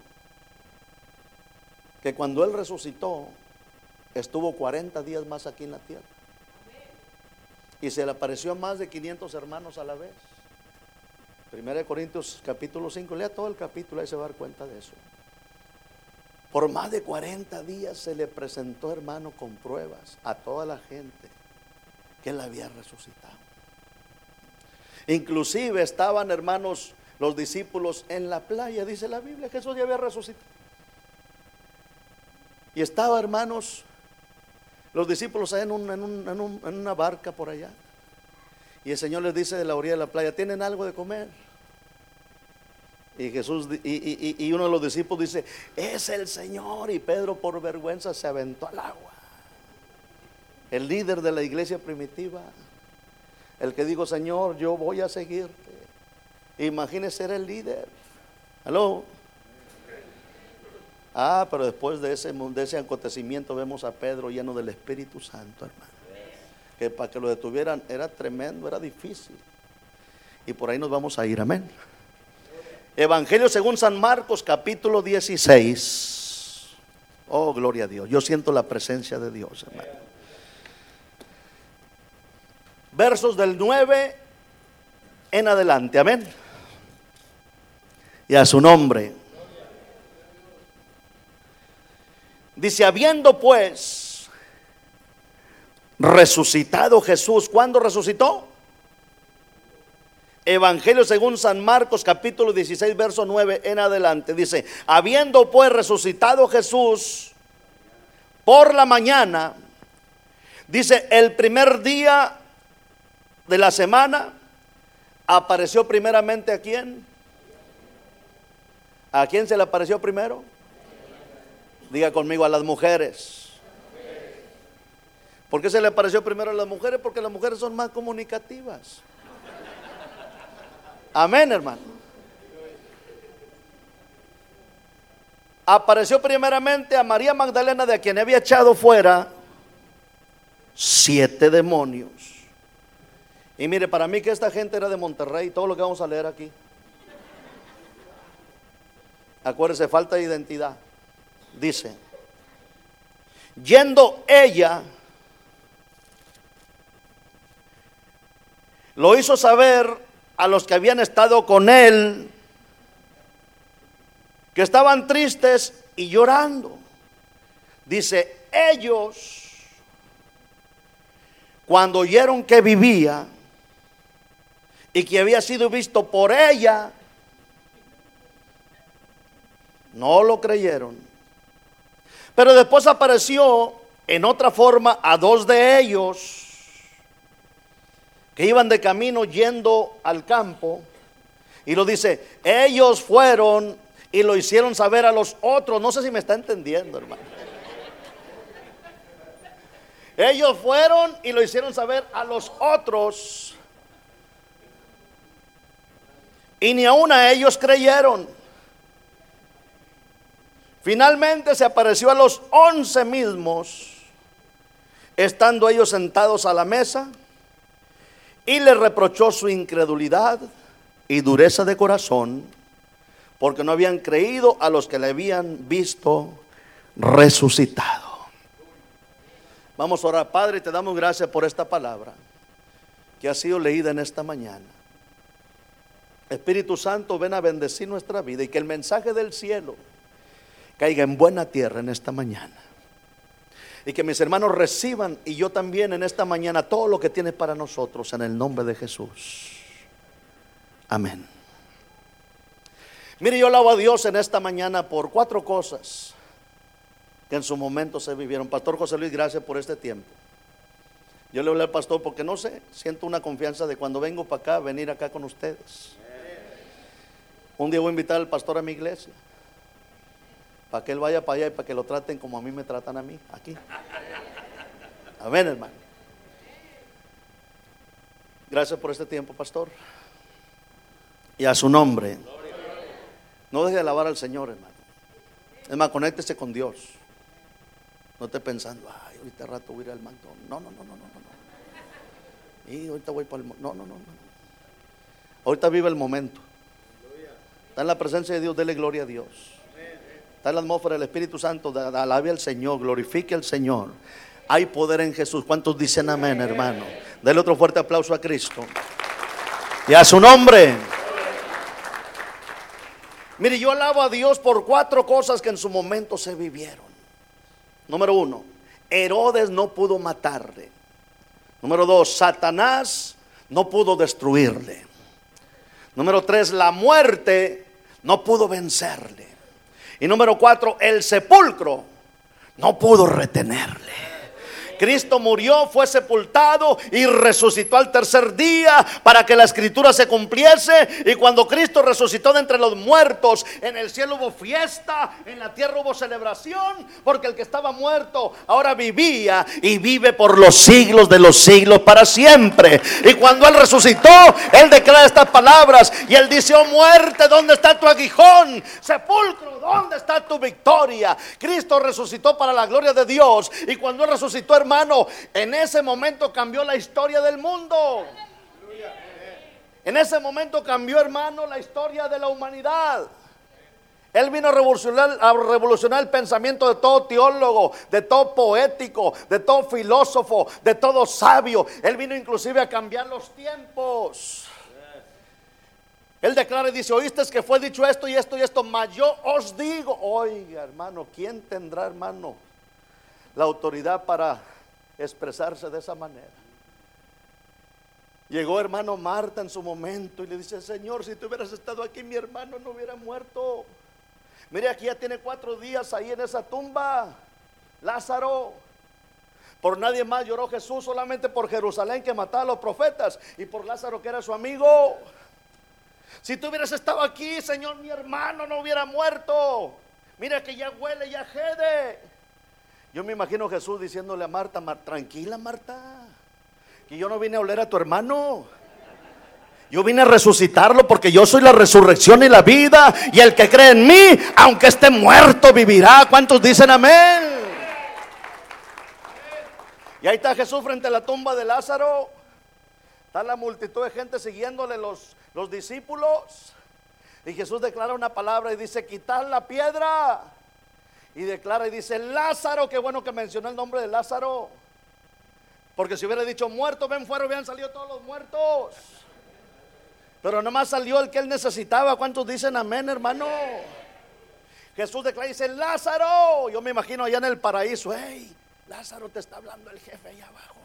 Speaker 1: Que cuando Él resucitó, estuvo 40 días más aquí en la tierra. Y se le apareció a más de 500 hermanos a la vez. Primera de Corintios capítulo 5, lea todo el capítulo, ahí se va a dar cuenta de eso. Por más de 40 días se le presentó, hermano, con pruebas a toda la gente que él había resucitado. Inclusive estaban, hermanos, los discípulos en la playa, dice la Biblia, Jesús ya había resucitado. Y estaba, hermanos, los discípulos en, en, una barca por allá. Y el Señor les dice de la orilla de la playa, ¿tienen algo de comer? Y Jesús y, y, uno de los discípulos dice, es el Señor. Y Pedro por vergüenza se aventó al agua. El líder de la iglesia primitiva. El que dijo, Señor, yo voy a seguirte. Imagínese ser el líder. Aló. Ah, pero después de ese, de ese acontecimiento vemos a Pedro lleno del Espíritu Santo, hermano. Que para que lo detuvieran era tremendo, era difícil. Y por ahí nos vamos a ir, amén. Evangelio según San Marcos, capítulo 16. Oh, gloria a Dios. Yo siento la presencia de Dios, hermano. Versos del 9 en adelante, amén. Y a su nombre. Dice, habiendo pues resucitado Jesús, ¿cuándo resucitó? Evangelio según San Marcos capítulo 16 verso 9 en adelante. Dice, habiendo pues resucitado Jesús por la mañana, dice, el primer día de la semana, apareció primeramente a quién? ¿A quién se le apareció primero? Diga conmigo a las mujeres. ¿Por qué se le apareció primero a las mujeres? Porque las mujeres son más comunicativas. Amén, hermano. Apareció primeramente a María Magdalena, de quien había echado fuera siete demonios. Y mire, para mí que esta gente era de Monterrey, todo lo que vamos a leer aquí. Acuérdese, falta de identidad dice, yendo ella, lo hizo saber a los que habían estado con él, que estaban tristes y llorando. Dice, ellos, cuando oyeron que vivía y que había sido visto por ella, no lo creyeron. Pero después apareció en otra forma a dos de ellos que iban de camino yendo al campo. Y lo dice, ellos fueron y lo hicieron saber a los otros. No sé si me está entendiendo, hermano. Ellos fueron y lo hicieron saber a los otros. Y ni aún a ellos creyeron. Finalmente se apareció a los once mismos estando ellos sentados a la mesa, y le reprochó su incredulidad y dureza de corazón, porque no habían creído a los que le habían visto resucitado. Vamos a orar, Padre, te damos gracias por esta palabra que ha sido leída en esta mañana. Espíritu Santo, ven a bendecir nuestra vida y que el mensaje del cielo caiga en buena tierra en esta mañana. Y que mis hermanos reciban y yo también en esta mañana todo lo que tienes para nosotros en el nombre de Jesús. Amén. Mire, yo alabo a Dios en esta mañana por cuatro cosas que en su momento se vivieron. Pastor José Luis, gracias por este tiempo. Yo le hablé al pastor porque no sé, siento una confianza de cuando vengo para acá, venir acá con ustedes. Un día voy a invitar al pastor a mi iglesia. Para que él vaya para allá y para que lo traten como a mí me tratan a mí, aquí. Amén, hermano. Gracias por este tiempo, pastor. Y a su nombre. No deje de alabar al Señor, hermano. Es más, conéctese con Dios. No esté pensando, ay, ahorita rato voy a ir al McDonald's. No, no, no, no, no, no. Y ahorita voy para el. No, no, no, no. Ahorita vive el momento. Está en la presencia de Dios, dele gloria a Dios. Está en la atmósfera del Espíritu Santo, alabe al Señor, glorifique al Señor. Hay poder en Jesús. ¿Cuántos dicen amén, hermano? Dele otro fuerte aplauso a Cristo. Y a su nombre. Mire, yo alabo a Dios por cuatro cosas que en su momento se vivieron. Número uno, Herodes no pudo matarle. Número dos, Satanás no pudo destruirle. Número tres, la muerte no pudo vencerle. Y número cuatro, el sepulcro no pudo retenerle. Cristo murió, fue sepultado y resucitó al tercer día para que la escritura se cumpliese. Y cuando Cristo resucitó de entre los muertos, en el cielo hubo fiesta, en la tierra hubo celebración, porque el que estaba muerto ahora vivía y vive por los siglos de los siglos para siempre. Y cuando Él resucitó, Él declara estas palabras y Él dice, oh muerte, ¿dónde está tu aguijón? Sepulcro, ¿dónde está tu victoria? Cristo resucitó para la gloria de Dios. Y cuando Él resucitó, hermano, en ese momento cambió la historia del mundo. En ese momento cambió, hermano, la historia de la humanidad. Él vino a revolucionar, a revolucionar, el pensamiento de todo teólogo, de todo poético, de todo filósofo, de todo sabio. Él vino inclusive a cambiar los tiempos. Él declara y dice, oíste que fue dicho esto y esto y esto, mas yo os digo, oiga hermano, ¿quién tendrá hermano la autoridad para expresarse de esa manera. Llegó hermano Marta en su momento y le dice, Señor, si tú hubieras estado aquí, mi hermano no hubiera muerto. Mire, aquí ya tiene cuatro días ahí en esa tumba. Lázaro. Por nadie más lloró Jesús, solamente por Jerusalén que mataba a los profetas y por Lázaro que era su amigo. Si tú hubieras estado aquí, Señor, mi hermano no hubiera muerto. Mira que ya huele, ya jede. Yo me imagino Jesús diciéndole a Marta, tranquila Marta, que yo no vine a oler a tu hermano. Yo vine a resucitarlo porque yo soy la resurrección y la vida. Y el que cree en mí, aunque esté muerto, vivirá. ¿Cuántos dicen amén? Y ahí está Jesús frente a la tumba de Lázaro. Está la multitud de gente siguiéndole los, los discípulos. Y Jesús declara una palabra y dice, quitar la piedra y declara y dice, Lázaro, qué bueno que mencionó el nombre de Lázaro. Porque si hubiera dicho muerto, ven fuera, hubieran salido todos los muertos. Pero nomás salió el que él necesitaba. ¿Cuántos dicen amén, hermano? Jesús declara y dice, Lázaro. Yo me imagino allá en el paraíso, hey, Lázaro te está hablando el jefe ahí abajo.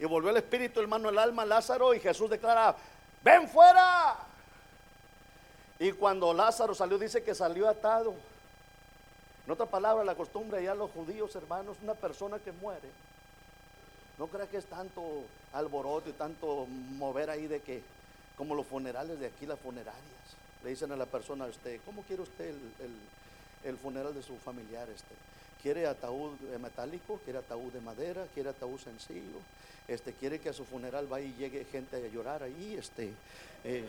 Speaker 1: Y volvió el espíritu, hermano, el alma, Lázaro, y Jesús declara, ven fuera. Y cuando Lázaro salió, dice que salió atado. En otra palabra, la costumbre allá los judíos, hermanos, una persona que muere. No crea que es tanto alboroto y tanto mover ahí de que, como los funerales de aquí, las funerarias. Le dicen a la persona, usted, ¿cómo quiere usted el, funeral de su familiar? Este? ¿Quiere ataúd metálico? ¿Quiere ataúd de madera? ¿Quiere ataúd sencillo? Este, ¿Quiere que a su funeral vaya y llegue gente a llorar ahí? Este, eh,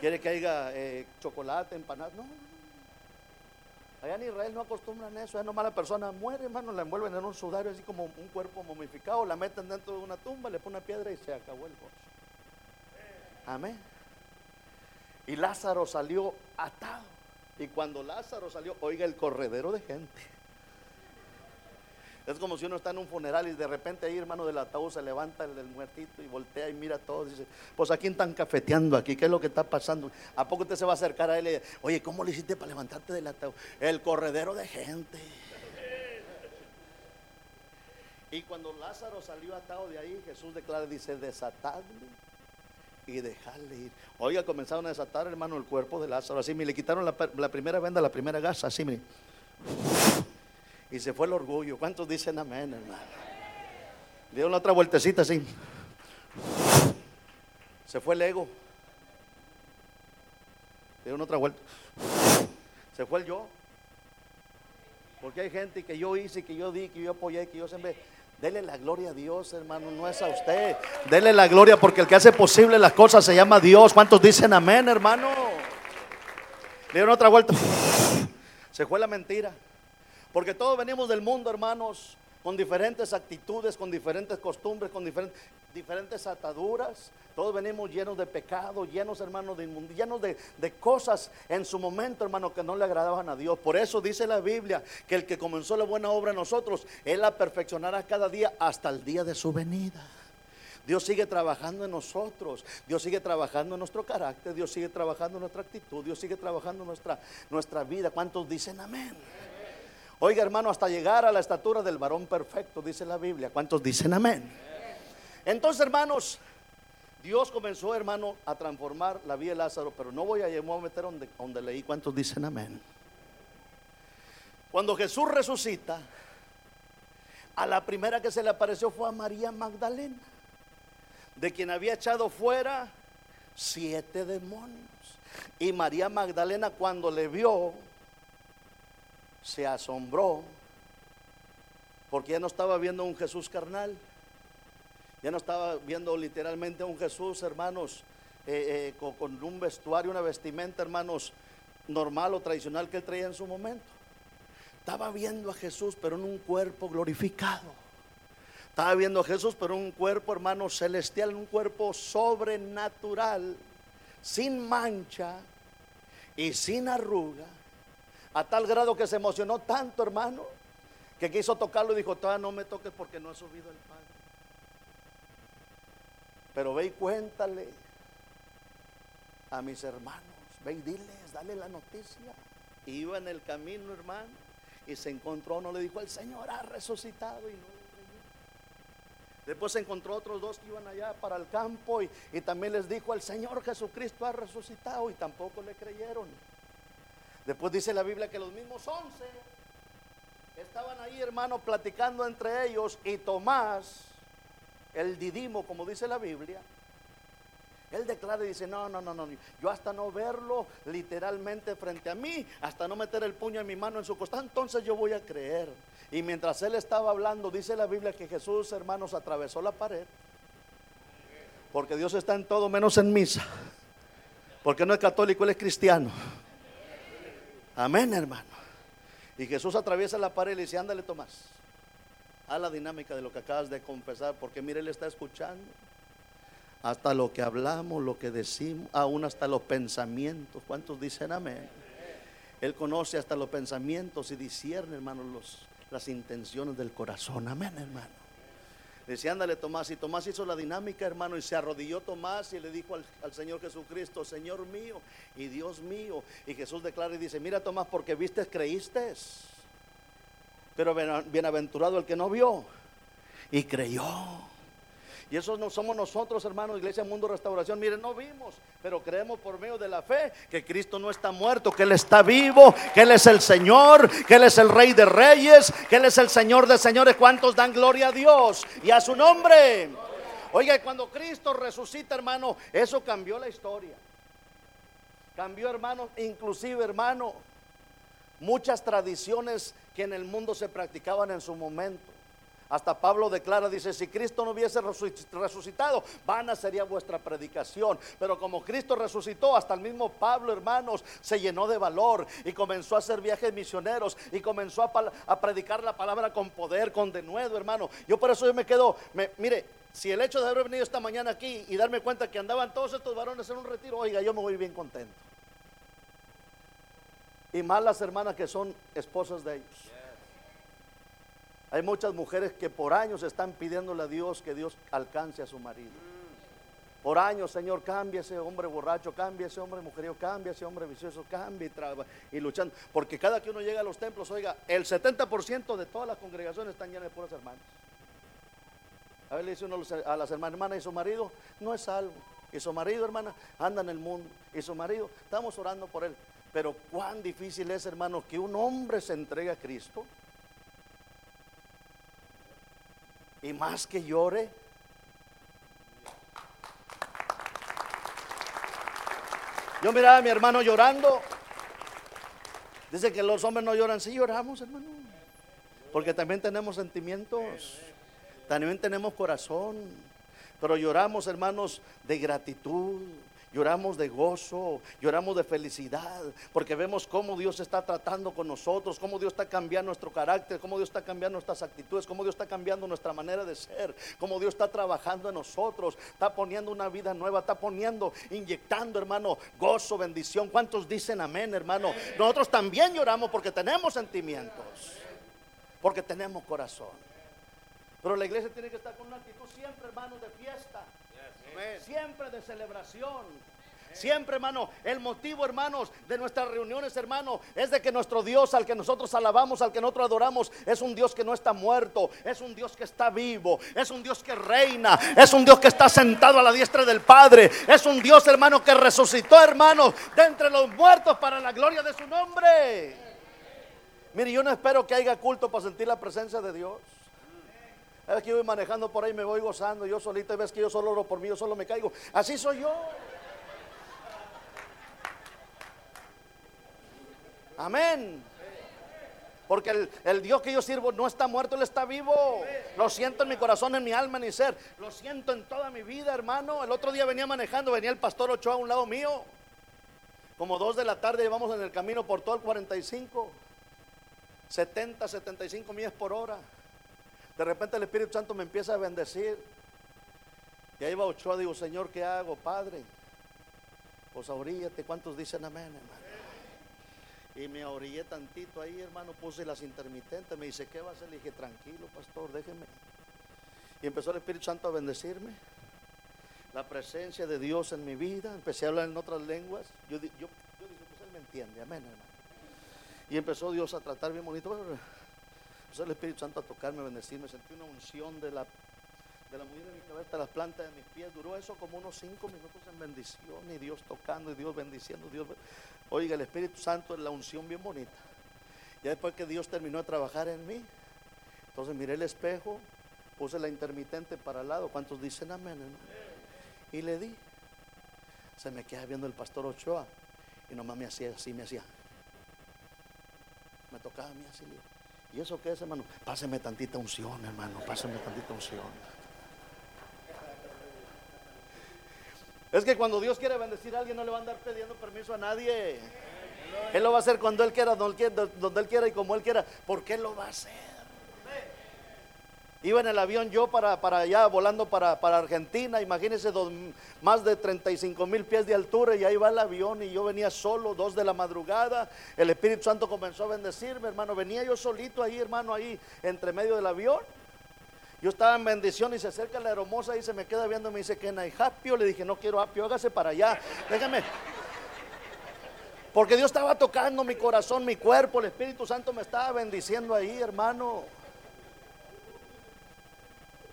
Speaker 1: quiere que haya eh, chocolate, empanada. No, Allá en Israel no acostumbran eso, es nomás la persona muere, hermano, la envuelven en un sudario así como un cuerpo momificado, la meten dentro de una tumba, le ponen una piedra y se acabó el gozo. Amén. Y Lázaro salió atado. Y cuando Lázaro salió, oiga el corredero de gente. Es como si uno está en un funeral y de repente ahí, hermano, del ataúd se levanta el del muertito y voltea y mira todo. Y dice, pues aquí están cafeteando aquí, ¿qué es lo que está pasando? ¿A poco usted se va a acercar a él y dice, oye, ¿cómo le hiciste para levantarte del ataúd? El corredero de gente. Y cuando Lázaro salió atado de ahí, Jesús declara, dice, desatadle y dejarle ir. Oiga, comenzaron a desatar, hermano, el cuerpo de Lázaro. Así, me le quitaron la, la primera venda, la primera gasa, así, mire y se fue el orgullo. ¿Cuántos dicen amén, hermano? Dieron otra vueltecita así. Se fue el ego. Dieron otra vuelta. Se fue el yo. Porque hay gente que yo hice, que yo di, que yo apoyé, que yo siempre. Dele la gloria a Dios, hermano, no es a usted. Dele la gloria porque el que hace posible las cosas se llama Dios. ¿Cuántos dicen amén, hermano? Dieron otra vuelta. Se fue la mentira. Porque todos venimos del mundo, hermanos, con diferentes actitudes, con diferentes costumbres, con diferentes, ataduras. Todos venimos llenos de pecado, llenos, hermanos, de llenos de, de, cosas en su momento, hermano, que no le agradaban a Dios. Por eso dice la Biblia que el que comenzó la buena obra en nosotros, Él la perfeccionará cada día hasta el día de su venida. Dios sigue trabajando en nosotros, Dios sigue trabajando en nuestro carácter, Dios sigue trabajando en nuestra actitud, Dios sigue trabajando en nuestra, nuestra vida. ¿Cuántos dicen amén? Oiga, hermano, hasta llegar a la estatura del varón perfecto, dice la Biblia. ¿Cuántos dicen amén? Entonces, hermanos, Dios comenzó, hermano, a transformar la vida de Lázaro, pero no voy a, meter donde, donde leí cuántos dicen amén. Cuando Jesús resucita, a la primera que se le apareció fue a María Magdalena, de quien había echado fuera siete demonios. Y María Magdalena cuando le vio, se asombró porque ya no estaba viendo un Jesús carnal, ya no estaba viendo literalmente un Jesús, hermanos, eh, eh, con, un vestuario, una vestimenta, hermanos, normal o tradicional que él traía en su momento. Estaba viendo a Jesús, pero en un cuerpo glorificado. Estaba viendo a Jesús, pero en un cuerpo, hermano, celestial, un cuerpo sobrenatural, sin mancha y sin arruga a tal grado que se emocionó tanto, hermano, que quiso tocarlo y dijo, todavía no me toques porque no he subido el Padre. Pero ve y cuéntale a mis hermanos, ve y diles, dale la noticia. iba en el camino, hermano, y se encontró, no le dijo, el Señor ha resucitado y no le. Después se encontró otros dos que iban allá para el campo y también les dijo, el Señor Jesucristo ha resucitado y tampoco le creyeron. Después dice la Biblia que los mismos once estaban ahí, hermano, platicando entre ellos y Tomás, el didimo, como dice la Biblia, él declara y dice, no, no, no, no, yo hasta no verlo literalmente frente a mí, hasta no meter el puño en mi mano en su costado, entonces yo voy a creer. Y mientras él estaba hablando, dice la Biblia que Jesús, hermanos, atravesó la pared, porque Dios está en todo menos en misa, porque no es católico, él es cristiano. Amén, hermano. Y Jesús atraviesa la pared y dice, ándale Tomás, a la dinámica de lo que acabas de confesar, porque mire, él está escuchando hasta lo que hablamos, lo que decimos, aún hasta los pensamientos. ¿Cuántos dicen amén? Él conoce hasta los pensamientos y discierne, hermano, los, las intenciones del corazón. Amén, hermano. Decía, ándale Tomás. Y Tomás hizo la dinámica, hermano, y se arrodilló Tomás y le dijo al, Señor Jesucristo, Señor mío y Dios mío. Y Jesús declara y dice, mira Tomás, porque viste, creíste. Pero bienaventurado el que no vio y creyó. Y eso no somos nosotros, hermanos, Iglesia Mundo Restauración. Miren, no vimos, pero creemos por medio de la fe que Cristo no está muerto, que Él está vivo, que Él es el Señor, que Él es el Rey de Reyes, que Él es el Señor de Señores. ¿Cuántos dan gloria a Dios y a su nombre? Oiga, cuando Cristo resucita, hermano, eso cambió la historia. Cambió, hermano, inclusive, hermano, muchas tradiciones que en el mundo se practicaban en su momento Hasta Pablo declara, dice, si Cristo no hubiese resucitado, vana sería vuestra predicación. Pero como Cristo resucitó, hasta el mismo Pablo, hermanos, se llenó de valor y comenzó a hacer viajes misioneros y comenzó a, predicar la palabra con poder, con denuedo, hermano. Yo por eso yo me quedo, mire, si el hecho de haber venido esta mañana aquí y darme cuenta que andaban todos estos varones en un retiro, oiga, yo me voy bien contento. Y más las hermanas que son esposas de ellos. Hay muchas mujeres que por años están pidiéndole a Dios que Dios alcance a su marido. Por años, Señor, cambia ese hombre borracho, cambia ese hombre mujeriego, cambia ese hombre vicioso, cambia y, y luchando. Porque cada que uno llega a los templos, oiga, el 70% de todas las congregaciones están llenas de puras hermanas. A ver, le dice uno a las hermanas, hermana, y su marido no es salvo. Y su marido, hermana, anda en el mundo. Y su marido, estamos orando por él. Pero cuán difícil es, hermano, que un hombre se entregue a Cristo y más que llore. Yo miraba a mi hermano llorando. Dice que los hombres no lloran. Sí lloramos, hermano. Porque también tenemos sentimientos. También tenemos corazón. Pero lloramos, hermanos, de gratitud, lloramos de gozo, lloramos de felicidad, porque vemos cómo Dios está tratando con nosotros, cómo Dios está cambiando nuestro carácter, cómo Dios está cambiando nuestras actitudes, cómo Dios está cambiando nuestra manera de ser, cómo Dios está trabajando en nosotros, está poniendo una vida nueva, está poniendo, inyectando, hermano, gozo, bendición. ¿Cuántos dicen amén, hermano? Nosotros también lloramos porque tenemos sentimientos, porque tenemos corazón. Pero la iglesia tiene que estar con una actitud siempre, hermano, de fiesta. Siempre de celebración. Siempre, hermano, el motivo, hermanos, de nuestras reuniones, hermano, es de que nuestro Dios, al que nosotros alabamos, al que nosotros adoramos, es un Dios que no está muerto, es un Dios que está vivo, es un Dios que reina, es un Dios que está sentado a la diestra del Padre, es un Dios, hermano, que resucitó, hermano, de entre los muertos para la gloria de su nombre. Mire, yo no espero que haya culto para sentir la presencia de Dios. Es que voy manejando por ahí, me voy gozando, yo solito, y ves que yo solo oro por mí, yo solo me caigo. Así soy yo. Amén. Porque el, el, Dios que yo sirvo no está muerto, Él está vivo. Lo siento en mi corazón, en mi alma, en mi ser. Lo siento en toda mi vida, hermano. El otro día venía manejando, venía el pastor Ochoa a un lado mío. Como dos de la tarde llevamos en el camino por todo el 45. 70, 75 millas por hora. De repente el Espíritu Santo me empieza a bendecir. Y ahí va Ochoa, digo, Señor, ¿qué hago, Padre? Pues ahoríllate, ¿cuántos dicen amén, hermano? Y me orillé tantito ahí, hermano, puse las intermitentes, me dice, ¿qué va a hacer? Le dije, tranquilo, pastor, déjeme. Y empezó el Espíritu Santo a bendecirme. La presencia de Dios en mi vida, empecé a hablar en otras lenguas. Yo, yo, yo dije, pues él me entiende, amén, hermano. Y empezó Dios a tratar bien bonito el Espíritu Santo a tocarme, a bendecirme. Sentí una unción de la, de la mujer de mi cabeza las plantas de mis pies. Duró eso como unos cinco minutos en bendición y Dios tocando y Dios bendiciendo. Dios, oiga, el Espíritu Santo es la unción bien bonita. Ya después que Dios terminó de trabajar en mí, entonces miré el espejo, puse la intermitente para el lado. ¿Cuántos dicen amén? Y le di. Se me queda viendo el pastor Ochoa y nomás me hacía así, me hacía. Me tocaba a mí así. ¿Y eso qué es, hermano? Páseme tantita unción, hermano. Páseme tantita unción. Es que cuando Dios quiere bendecir a alguien no le va a andar pidiendo permiso a nadie. Él lo va a hacer cuando Él quiera, donde Él quiera y como Él quiera. ¿Por qué lo va a hacer? Iba en el avión yo para, para allá, volando para, Argentina, imagínense más de 35 mil pies de altura y ahí va el avión y yo venía solo, dos de la madrugada, el Espíritu Santo comenzó a bendecirme, hermano, venía yo solito ahí, hermano, ahí entre medio del avión. Yo estaba en bendición y se acerca la hermosa y se me queda viendo y me dice no hay apio. Le dije, no quiero apio, hágase para allá. Déjame. Porque Dios estaba tocando mi corazón, mi cuerpo, el Espíritu Santo me estaba bendiciendo ahí, hermano.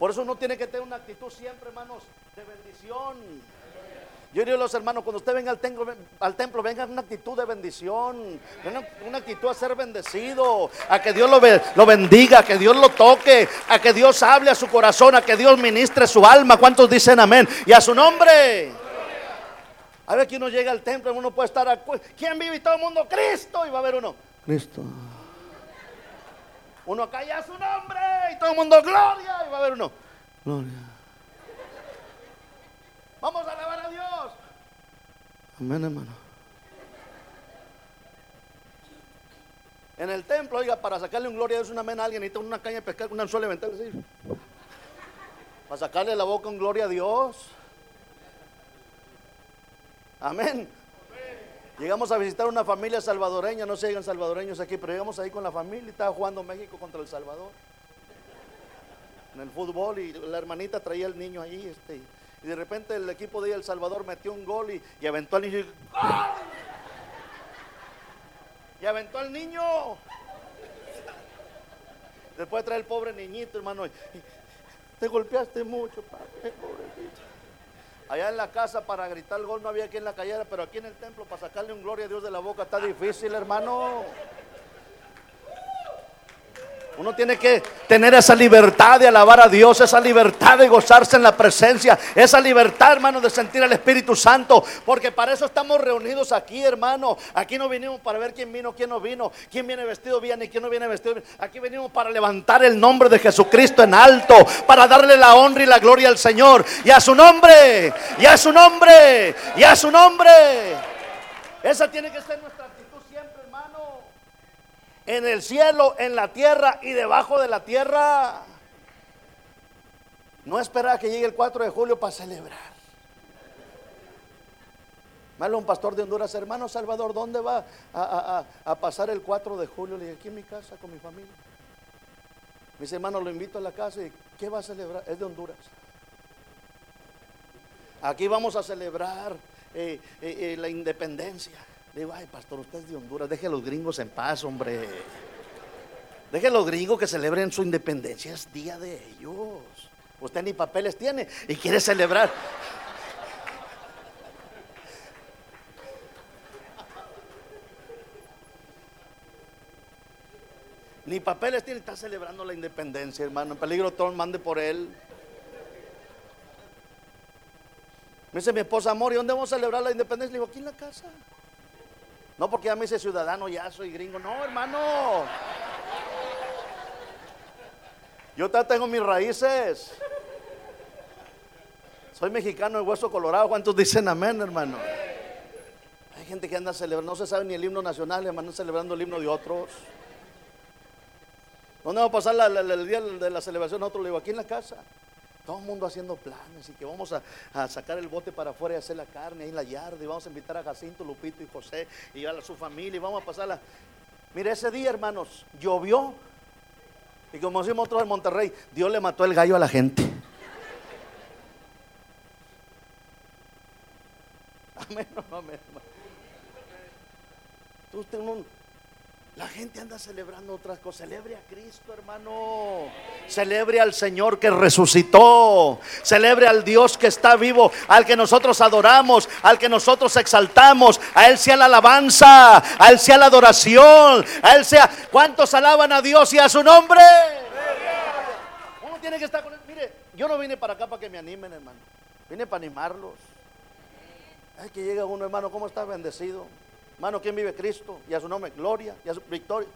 Speaker 1: Por eso uno tiene que tener una actitud siempre, hermanos, de bendición. Yo digo a los hermanos, cuando usted venga al templo, al templo venga una actitud de bendición, una, actitud a ser bendecido, a que Dios lo, lo, bendiga, a que Dios lo toque, a que Dios hable a su corazón, a que Dios ministre su alma. ¿Cuántos dicen amén? Y a su nombre. A ver que uno llega al templo, uno puede estar, ¿quién vive y todo el mundo? Cristo. Y va a haber uno, Cristo. Uno acá ya su nombre todo el mundo gloria y va a haber uno. Gloria. Vamos a alabar a Dios. Amén, hermano. En el templo, oiga, para sacarle un gloria a Dios, una amén a alguien, necesita una caña de pescar con una sola ventana así. Para sacarle la boca un gloria a Dios. Amén. Llegamos a visitar una familia salvadoreña, no se llegan salvadoreños aquí, pero llegamos ahí con la familia y estaba jugando México contra El Salvador. En el fútbol y la hermanita traía al niño ahí, este, y de repente el equipo de El Salvador metió un gol y, aventó al niño. Y, y aventó al niño. Después trae el pobre niñito, hermano. Te golpeaste mucho, padre, pobrecito. Allá en la casa para gritar el gol no había quien la cayera, pero aquí en el templo para sacarle un gloria a Dios de la boca está difícil, hermano. Uno tiene que tener esa libertad de alabar a Dios, esa libertad de gozarse en la presencia, esa libertad, hermano, de sentir al Espíritu Santo, porque para eso estamos reunidos aquí, hermano. Aquí no vinimos para ver quién vino, quién no vino, quién viene vestido bien y quién no viene vestido bien. Aquí venimos para levantar el nombre de Jesucristo en alto, para darle la honra y la gloria al Señor y a su nombre, y a su nombre, y a su nombre. Esa tiene que ser nuestra en el cielo, en la tierra y debajo de la tierra. No esperar que llegue el 4 de julio para celebrar. Malo un pastor de Honduras, hermano Salvador, ¿dónde va a, pasar el 4 de julio? Le dije, aquí en mi casa con mi familia. Mis hermanos lo invito a la casa y ¿qué va a celebrar? Es de Honduras. Aquí vamos a celebrar eh, eh, eh, la independencia. Le digo, ay, pastor, usted es de Honduras, deje a los gringos en paz, hombre. Deje a los gringos que celebren su independencia, es día de ellos. Usted ni papeles tiene y quiere celebrar. Ni papeles tiene, está celebrando la independencia, hermano. En peligro todo mande por él. Me dice mi esposa, amor, ¿y dónde vamos a celebrar la independencia? Le digo, aquí en la casa. No porque ya me hice ciudadano, ya soy gringo. No, hermano. Yo ya tengo mis raíces. Soy mexicano de hueso colorado. ¿Cuántos dicen amén, hermano? Hay gente que anda celebrando, no se sabe ni el himno nacional, hermano, celebrando el himno de otros. ¿Dónde va a pasar el día de la celebración? Nosotros le digo, aquí en la casa. Todo el mundo haciendo planes y que vamos a, sacar el bote para afuera y hacer la carne ahí en la yarda y vamos a invitar a Jacinto, Lupito y José y a su familia y vamos a pasarla. Mire, ese día, hermanos, llovió y como decimos otros en Monterrey, Dios le mató el gallo a la gente. Amén, amén. Tú, usted, un, la gente anda celebrando otras cosas. Celebre a Cristo, hermano. Celebre al Señor que resucitó. Celebre al Dios que está vivo, al que nosotros adoramos, al que nosotros exaltamos. A Él sea la alabanza, a Él sea la adoración, a Él sea. ¿Cuántos alaban a Dios y a su nombre? Uno tiene que estar con él. Mire, yo no vine para acá para que me animen, hermano. Vine para animarlos. Ay, que llega uno, hermano, ¿cómo está bendecido? Hermano, ¿quién vive Cristo? Y a su nombre, gloria, y a su victoria.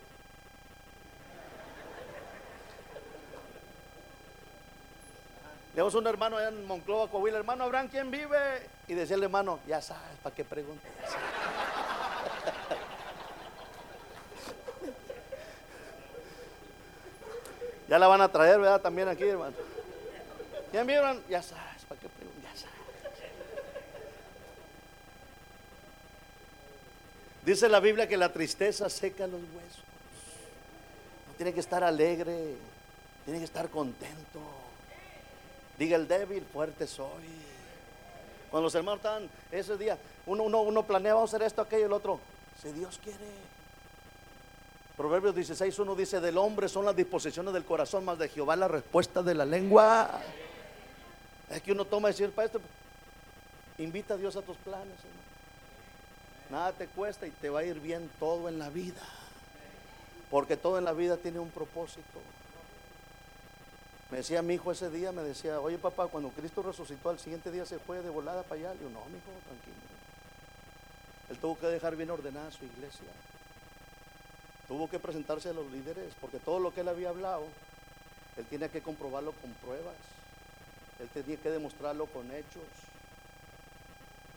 Speaker 1: A un hermano allá en Monclova, Coahuila, hermano Abraham, ¿quién vive? Y decía el hermano, ya sabes, ¿para qué preguntas? ya la van a traer, ¿verdad? También aquí, hermano. ¿Quién vive? Ya sabes, ¿para qué? Dice la Biblia que la tristeza seca los huesos. tiene que estar alegre, tiene que estar contento. Diga el débil, fuerte soy. Cuando los hermanos están ese día, uno, uno, uno planea, vamos a hacer esto, aquello, el otro. Si Dios quiere. Proverbios 16, uno dice, del hombre son las disposiciones del corazón, más de Jehová la respuesta de la lengua. Es que uno toma y decir, para esto, invita a Dios a tus planes, hermano. Nada te cuesta y te va a ir bien todo en la vida. Porque todo en la vida tiene un propósito. Me decía mi hijo ese día, me decía, oye papá, cuando Cristo resucitó al siguiente día se fue de volada para allá. Le digo, no, mi hijo, tranquilo. Él tuvo que dejar bien ordenada su iglesia. tuvo que presentarse a los líderes, porque todo lo que él había hablado, él tenía que comprobarlo con pruebas, él tenía que demostrarlo con hechos.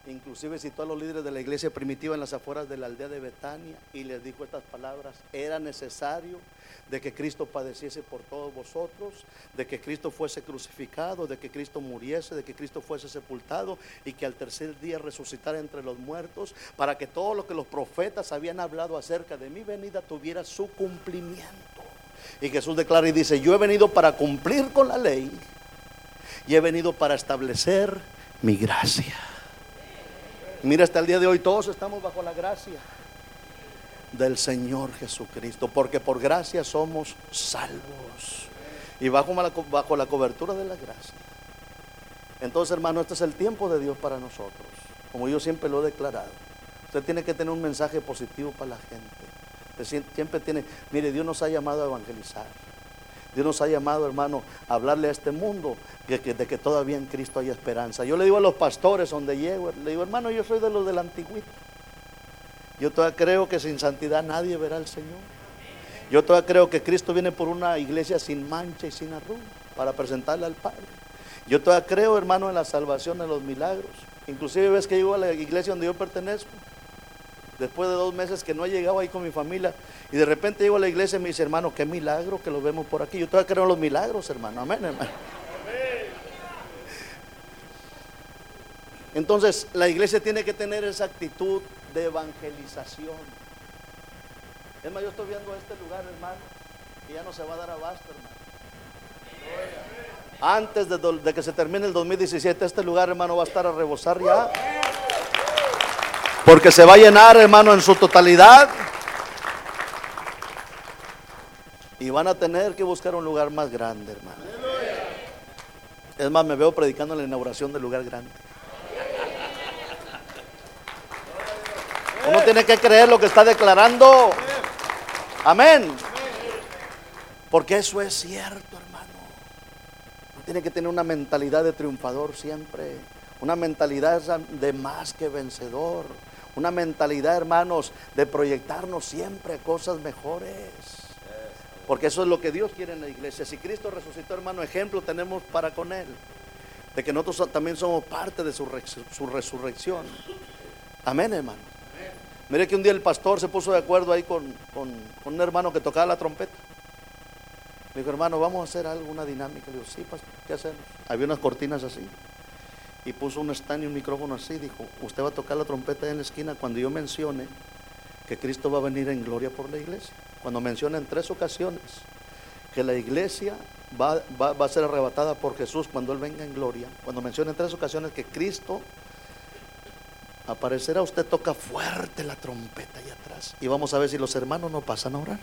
Speaker 1: Inclusive citó a los líderes de la iglesia primitiva en las afueras de la aldea de Betania y les dijo estas palabras, era necesario de que Cristo padeciese por todos vosotros, de que Cristo fuese crucificado, de que Cristo muriese, de que Cristo fuese sepultado y que al tercer día resucitara entre los muertos, para que todo lo que los profetas habían hablado acerca de mi venida tuviera su cumplimiento. Y Jesús declara y dice, yo he venido para cumplir con la ley y he venido para establecer mi gracia. Mira, hasta el día de hoy todos estamos bajo la gracia del Señor Jesucristo, porque por gracia somos salvos y bajo bajo la cobertura de la gracia. Entonces, hermano, este es el tiempo de Dios para nosotros, como yo siempre lo he declarado. Usted tiene que tener un mensaje positivo para la gente. siempre tiene, mire, Dios nos ha llamado a evangelizar. Dios nos ha llamado, hermano, a hablarle a este mundo de que, todavía en Cristo hay esperanza. Yo le digo a los pastores donde llego, le digo, hermano, yo soy de los de la antigüita. Yo todavía creo que sin santidad nadie verá al Señor. Yo todavía creo que Cristo viene por una iglesia sin mancha y sin arruga para presentarle al Padre. Yo todavía creo, hermano, en la salvación, de los milagros. Inclusive ves que llego a la iglesia donde yo pertenezco después de dos meses que no he llegado ahí con mi familia, y de repente llego a la iglesia y me dice, hermano, qué milagro que lo vemos por aquí. Yo todavía creo en los milagros, hermano. Amén, hermano. Entonces, la iglesia tiene que tener esa actitud de evangelización. Es más, yo estoy viendo este lugar, hermano, que ya no se va a dar abasto, hermano. Antes de, de que se termine el 2017, este lugar, hermano, va a estar a rebosar ya. Porque se va a llenar, hermano, en su totalidad. Y van a tener que buscar un lugar más grande, hermano. Es más, me veo predicando la inauguración del lugar grande. Uno tiene que creer lo que está declarando. Amén. Porque eso es cierto, hermano. Uno tiene que tener una mentalidad de triunfador siempre. Una mentalidad de más que vencedor. Una mentalidad, hermanos, de proyectarnos siempre cosas mejores. Porque eso es lo que Dios quiere en la iglesia. Si Cristo resucitó, hermano, ejemplo tenemos para con Él. De que nosotros también somos parte de su, resurrección. Amén, hermano. Mire que un día el pastor se puso de acuerdo ahí con, un hermano que tocaba la trompeta. Le dijo, hermano, vamos a hacer algo, una dinámica. Le digo, sí, pastor, ¿qué hacemos? Había unas cortinas así y puso un stand y un micrófono así. Dijo, usted va a tocar la trompeta en la esquina cuando yo mencione que Cristo va a venir en gloria por la iglesia. Cuando menciona en tres ocasiones que la iglesia va, a ser arrebatada por Jesús cuando Él venga en gloria. Cuando menciona en tres ocasiones que Cristo aparecerá, usted toca fuerte la trompeta allá atrás. Y vamos a ver si los hermanos no pasan a orar.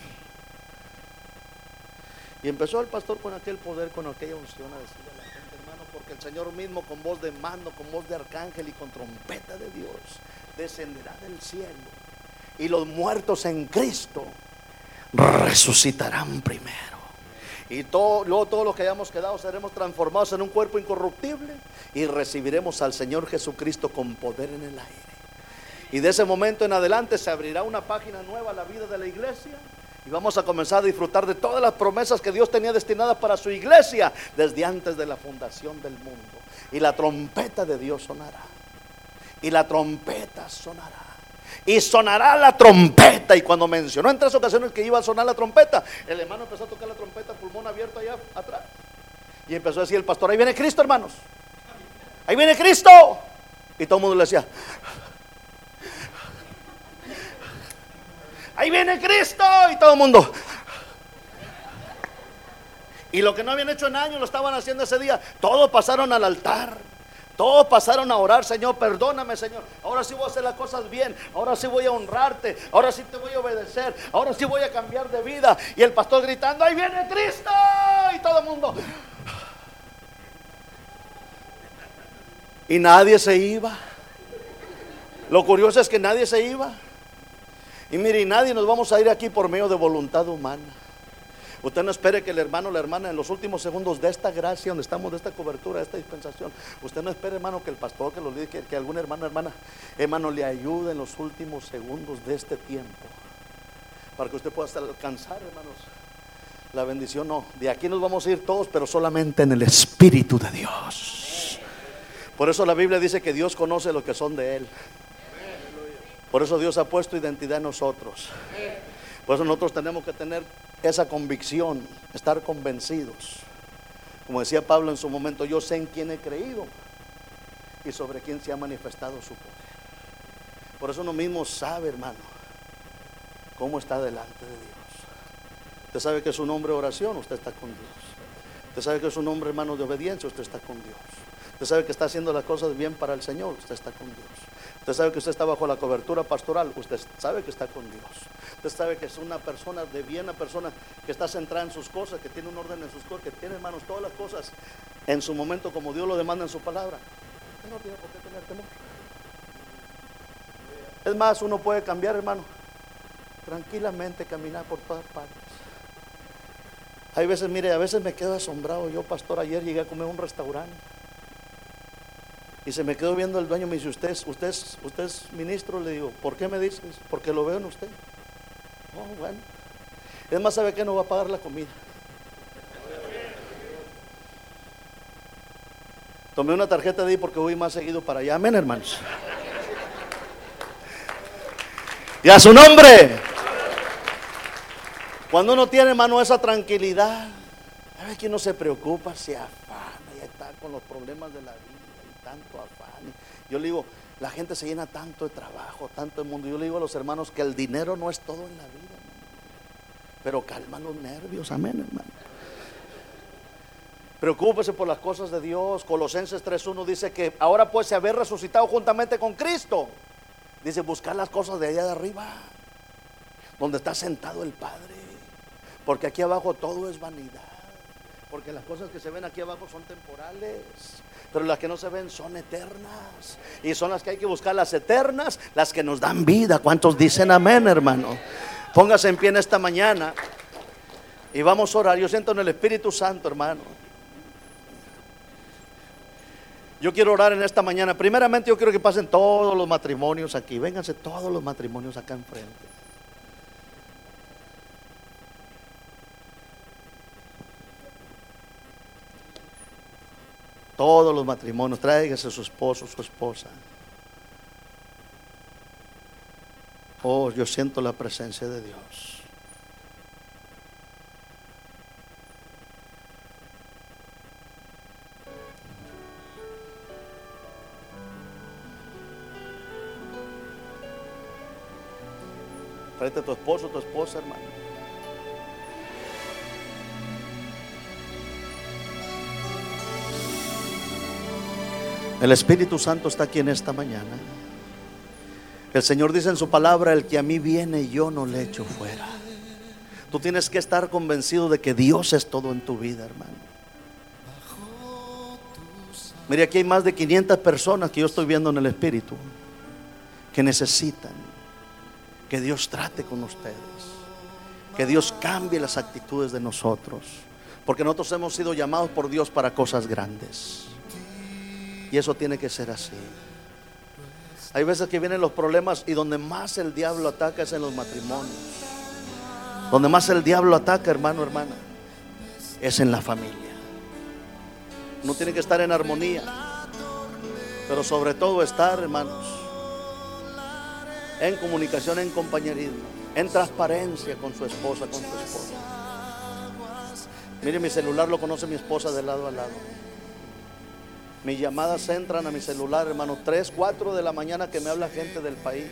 Speaker 1: Y empezó el pastor con aquel poder, con aquella unción a decirle a la gente, hermano, porque el Señor mismo con voz de mando, con voz de arcángel y con trompeta de Dios, descenderá del cielo. Y los muertos en Cristo resucitarán primero. Y todo, luego todos los que hayamos quedado seremos transformados en un cuerpo incorruptible y recibiremos al Señor Jesucristo con poder en el aire. Y de ese momento en adelante se abrirá una página nueva a la vida de la iglesia y vamos a comenzar a disfrutar de todas las promesas que Dios tenía destinadas para su iglesia desde antes de la fundación del mundo. Y la trompeta de Dios sonará. Y la trompeta sonará. Y sonará la trompeta. Y cuando mencionó en tres ocasiones que iba a sonar la trompeta, el hermano empezó a tocar la trompeta, pulmón abierto allá atrás. Y empezó a decir el pastor, ahí viene Cristo, hermanos. Ahí viene Cristo. Y todo el mundo le decía, ahí viene Cristo. Y todo el mundo. Y lo que no habían hecho en años lo estaban haciendo ese día. Todos pasaron al altar. Todos pasaron a orar, Señor, perdóname, Señor. Ahora sí voy a hacer las cosas bien. Ahora sí voy a honrarte. Ahora sí te voy a obedecer. Ahora sí voy a cambiar de vida. Y el pastor gritando, ahí viene Cristo. Y todo el mundo. Y nadie se iba. Lo curioso es que nadie se iba. Y mire, nadie nos vamos a ir aquí por medio de voluntad humana. Usted no espere que el hermano o la hermana en los últimos segundos de esta gracia, donde estamos, de esta cobertura, de esta dispensación, usted no espere, hermano, que el pastor, que lo diga, que, algún hermano, hermana, hermano, le ayude en los últimos segundos de este tiempo. para que usted pueda alcanzar, hermanos, la bendición. No, de aquí nos vamos a ir todos, pero solamente en el Espíritu de Dios. Por eso la Biblia dice que Dios conoce lo que son de Él. Por eso Dios ha puesto identidad en nosotros. Por eso nosotros tenemos que tener esa convicción, estar convencidos. Como decía Pablo en su momento, yo sé en quién he creído y sobre quién se ha manifestado su poder. Por eso uno mismo sabe, hermano, cómo está delante de Dios. Usted sabe que es un hombre de oración, usted está con Dios. Usted sabe que es un hombre, hermano, de obediencia, usted está con Dios. Usted sabe que está haciendo las cosas bien para el Señor, usted está con Dios. Usted sabe que usted está bajo la cobertura pastoral, usted sabe que está con Dios. Usted sabe que es una persona de bien, una persona que está centrada en sus cosas, que tiene un orden en sus cosas, que tiene, hermanos, todas las cosas en su momento como Dios lo demanda en su palabra. Usted no tiene por qué tener temor. Es más, uno puede cambiar, hermano, tranquilamente caminar por todas partes. Hay veces, mire, a veces me quedo asombrado. Yo, pastor, ayer llegué a comer a un restaurante. Y se me quedó viendo el dueño, me dice, usted, usted, usted es ministro, le digo, ¿por qué me dices? Porque lo veo en usted. Oh, bueno. Es más, ¿sabe que no va a pagar la comida? Tomé una tarjeta de ahí porque voy más seguido para allá. Amén, hermanos. Y a su nombre. Cuando uno tiene, hermano, esa tranquilidad, a ver no se preocupa, se afana, y está con los problemas de la vida. Yo le digo, la gente se llena tanto de trabajo, tanto de mundo. Yo le digo a los hermanos que el dinero no es todo en la vida, pero calma los nervios, amén, hermano. Preocúpese por las cosas de Dios. Colosenses 3.1 dice que ahora pues se haber resucitado juntamente con Cristo. Dice, buscar las cosas de allá de arriba, donde está sentado el Padre. Porque aquí abajo todo es vanidad. Porque las cosas que se ven aquí abajo son temporales. Pero las que no se ven son eternas. Y son las que hay que buscar, las eternas, las que nos dan vida. ¿Cuántos dicen amén, hermano? Póngase en pie en esta mañana. Y vamos a orar. Yo siento en el Espíritu Santo, hermano. Yo quiero orar en esta mañana. Primeramente yo quiero que pasen todos los matrimonios aquí. Vénganse todos los matrimonios acá enfrente. Todos los matrimonios. Tráigase su esposo, su esposa. Oh, yo siento la presencia de Dios. Tráete a tu esposo, tu esposa, hermano. El Espíritu Santo está aquí en esta mañana. El Señor dice en su palabra, el que a mí viene yo no le echo fuera. Tú tienes que estar convencido de que Dios es todo en tu vida, hermano. Mire, aquí hay más de 500 personas que yo estoy viendo en el Espíritu que necesitan que Dios trate con ustedes, que Dios cambie las actitudes de nosotros, porque nosotros hemos sido llamados por Dios para cosas grandes. Y eso tiene que ser así. Hay veces que vienen los problemas y donde más el diablo ataca es en los matrimonios. Donde más el diablo ataca, hermano, hermana, es en la familia. Uno tiene que estar en armonía, pero sobre todo estar, hermanos, en comunicación, en compañerismo, en transparencia con su esposa, con su esposa. Mire, mi celular lo conoce mi esposa de lado a lado. Mis llamadas entran a mi celular, hermano, 3, 4 de la mañana que me habla gente del país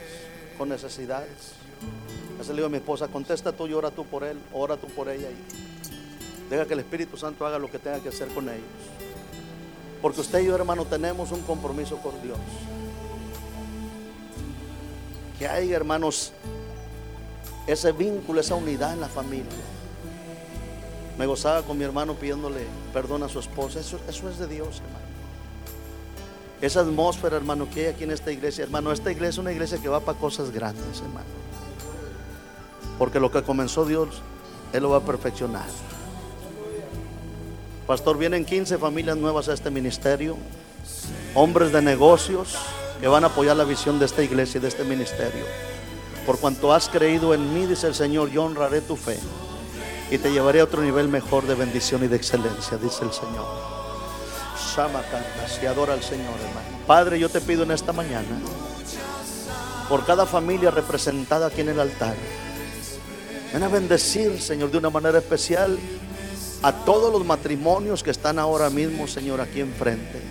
Speaker 1: con necesidades. Así le digo a mi esposa, contesta tú y ora tú por él, ora tú por ella y deja que el Espíritu Santo haga lo que tenga que hacer con ellos. Porque usted y yo, hermano, tenemos un compromiso con Dios. Que hay, hermanos, ese vínculo, esa unidad en la familia. Me gozaba con mi hermano pidiéndole perdón a su esposa. Eso, eso es de Dios, hermano. Esa atmósfera, hermano, que hay aquí en esta iglesia, hermano, esta iglesia es una iglesia que va para cosas grandes, hermano. Porque lo que comenzó Dios, Él lo va a perfeccionar. Pastor, vienen 15 familias nuevas a este ministerio, hombres de negocios que van a apoyar la visión de esta iglesia y de este ministerio. Por cuanto has creído en mí, dice el Señor, yo honraré tu fe y te llevaré a otro nivel mejor de bendición y de excelencia, dice el Señor. Sama cantas y adora al Señor, hermano. Padre, yo te pido en esta mañana, por cada familia representada aquí en el altar, ven a bendecir, Señor, de una manera especial a todos los matrimonios que están ahora mismo, Señor, aquí enfrente.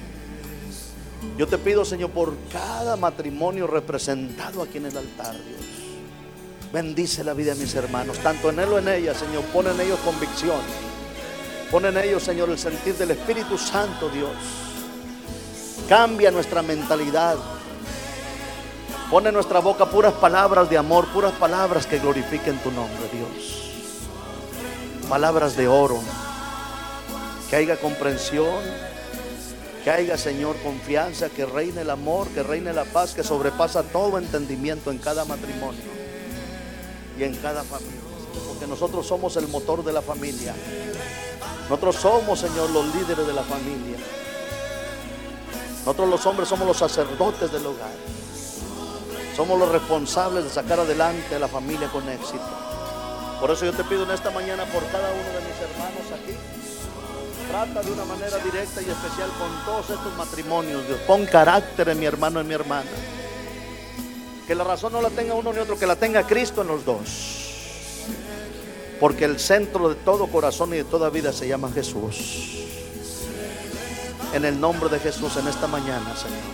Speaker 1: Yo te pido, Señor, por cada matrimonio representado aquí en el altar, Dios. Bendice la vida de mis hermanos, tanto en él o en ella, Señor. Pon en ellos convicción. Pon en ellos, Señor, el sentir del Espíritu Santo, Dios. Cambia nuestra mentalidad. Pone en nuestra boca puras palabras de amor, puras palabras que glorifiquen tu nombre, Dios. Palabras de oro. Que haya comprensión. Que haya, Señor, confianza. Que reine el amor, que reine la paz, que sobrepasa todo entendimiento en cada matrimonio y en cada familia. Porque nosotros somos el motor de la familia. Nosotros somos, Señor, los líderes de la familia. Nosotros los hombres somos los sacerdotes del hogar. Somos los responsables de sacar adelante a la familia con éxito. Por eso yo te pido en esta mañana por cada uno de mis hermanos aquí. Trata de una manera directa y especial con todos estos matrimonios. Dios, pon carácter en mi hermano y mi hermana. Que la razón no la tenga uno ni otro, que la tenga Cristo en los dos. Porque el centro de todo corazón y de toda vida se llama Jesús. En el nombre de Jesús en esta mañana, Señor.